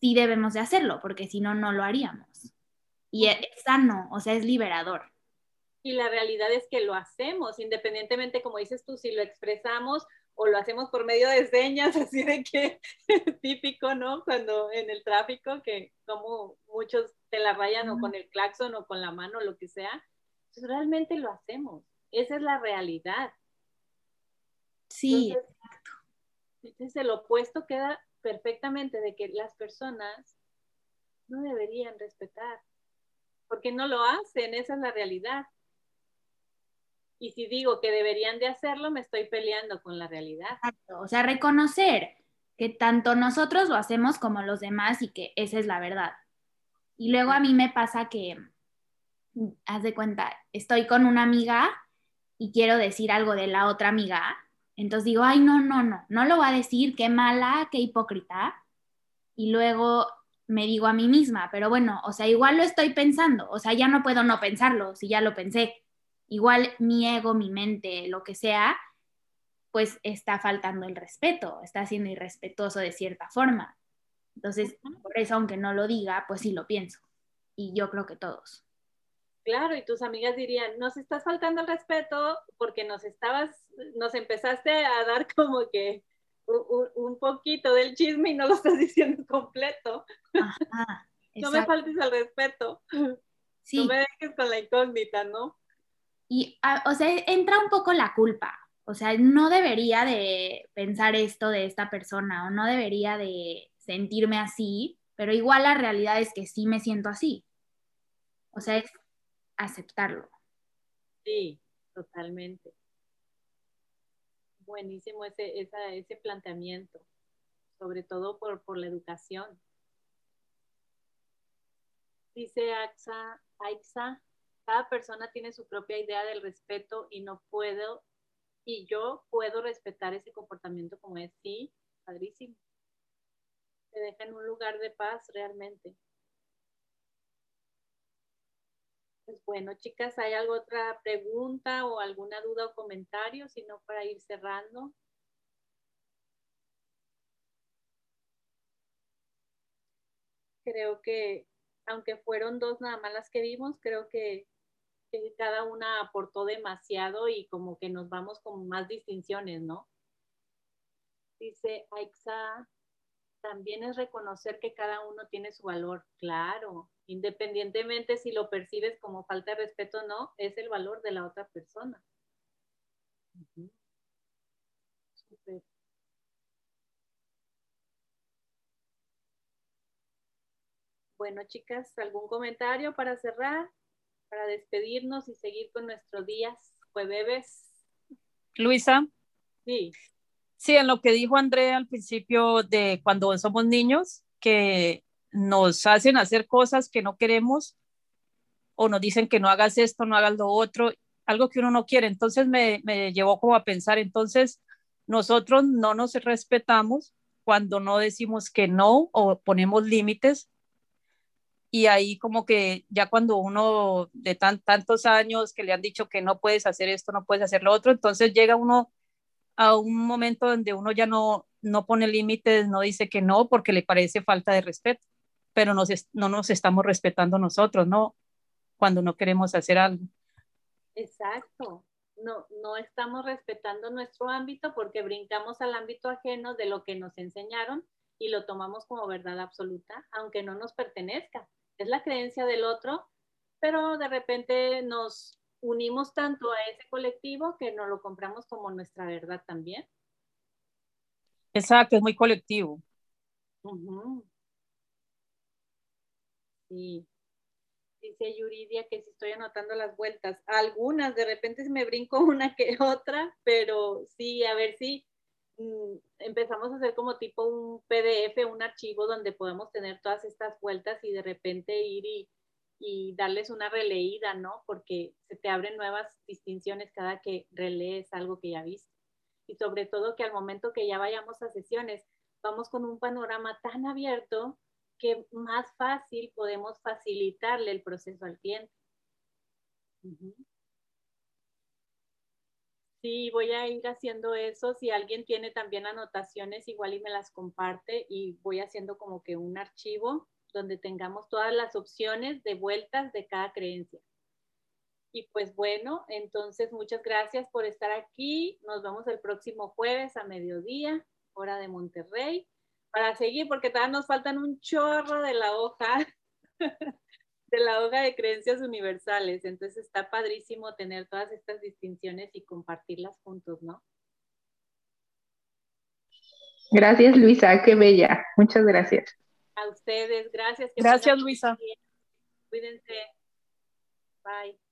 sí debemos de hacerlo, porque si no, no lo haríamos. Y es sano, o sea, es liberador. Y la realidad es que lo hacemos, independientemente, como dices tú, si lo expresamos o lo hacemos por medio de señas, así de que típico, ¿no? Cuando en el tráfico, que como muchos te la rayan o con el claxon o con la mano, lo que sea, pues realmente lo hacemos. Esa es la realidad. Sí, exacto. Entonces el opuesto queda perfectamente de que las personas no deberían respetar, porque no lo hacen, esa es la realidad. Y si digo que deberían de hacerlo, me estoy peleando con la realidad. O sea, reconocer que tanto nosotros lo hacemos como los demás y que esa es la verdad. Y luego a mí me pasa que, haz de cuenta, estoy con una amiga y quiero decir algo de la otra amiga. Entonces digo, ay, no, no, no, no lo voy a decir, qué mala, qué hipócrita. Y luego me digo a mí misma, pero bueno, o sea, igual lo estoy pensando, o sea, ya no puedo no pensarlo, si ya lo pensé igual mi ego, mi mente, lo que sea, pues está faltando el respeto, está siendo irrespetuoso de cierta forma. Entonces, por eso, aunque no lo diga, pues sí lo pienso. Y yo creo que todos. Claro, y tus amigas dirían, nos estás faltando el respeto porque nos estabas, nos empezaste a dar como que un, poquito del chisme y no lo estás diciendo completo. no me faltes el respeto. No me dejes con la incógnita, ¿no? Y, ah, o sea, entra un poco la culpa. O sea, no debería de pensar esto de esta persona o no debería de sentirme así, pero igual la realidad es que sí me siento así. O sea, es aceptarlo. Sí, totalmente. Buenísimo ese, ese planteamiento, sobre todo por, por la educación. Dice Axa, Aixa, cada persona tiene su propia idea del respeto y no puedo, y yo puedo respetar ese comportamiento como es, sí, padrísimo. Te deja en un lugar de paz realmente. Pues bueno, chicas, ¿hay alguna otra pregunta o alguna duda o comentario? Si no, para ir cerrando. Creo que, aunque fueron dos nada más las que vimos, creo que que cada una aportó demasiado y como que nos vamos con más distinciones, ¿no? Dice Aixa, también es reconocer que cada uno tiene su valor, claro, independientemente si lo percibes como falta de respeto o no, es el valor de la otra persona. Bueno, chicas, ¿algún comentario para cerrar? para despedirnos y seguir con nuestros días jueves. Luisa. Sí. Sí, en lo que dijo Andrea al principio de cuando somos niños, que nos hacen hacer cosas que no queremos o nos dicen que no hagas esto, no hagas lo otro, algo que uno no quiere. Entonces me, me llevó como a pensar, entonces nosotros no nos respetamos cuando no decimos que no o ponemos límites y ahí como que ya cuando uno de tan, tantos años que le han dicho que no puedes hacer esto, no puedes hacer lo otro, entonces llega uno a un momento donde uno ya no, no pone límites, no dice que no porque le parece falta de respeto. Pero nos no nos estamos respetando nosotros, ¿no? Cuando no queremos hacer algo. Exacto. No, no estamos respetando nuestro ámbito porque brincamos al ámbito ajeno de lo que nos enseñaron y lo tomamos como verdad absoluta, aunque no nos pertenezca. Es la creencia del otro, pero de repente nos unimos tanto a ese colectivo que nos lo compramos como nuestra verdad también. Exacto, es muy colectivo. Sí. Dice Yuridia que si estoy anotando las vueltas. Algunas, de repente me brinco una que otra, pero sí, a ver si mm, empezamos a hacer como tipo un PDF, un archivo donde podemos tener todas estas vueltas y de repente ir y, y darles una releída, ¿no? Porque se te abren nuevas distinciones cada que relees algo que ya viste. Y sobre todo que al momento que ya vayamos a sesiones, vamos con un panorama tan abierto que más fácil podemos facilitarle el proceso al cliente. Sí, voy a ir haciendo eso. Si alguien tiene también anotaciones, igual y me las comparte y voy haciendo como que un archivo donde tengamos todas las opciones de vueltas de cada creencia. Y pues bueno, entonces muchas gracias por estar aquí. Nos vemos el próximo jueves a mediodía, hora de Monterrey para seguir, porque todavía nos faltan un chorro de la hoja, de la hoja de creencias universales. Entonces está padrísimo tener todas estas distinciones y compartirlas juntos, ¿no? Gracias, Luisa, qué bella. Muchas gracias. A ustedes, gracias. Gracias, Luisa. Cuídense. Bye.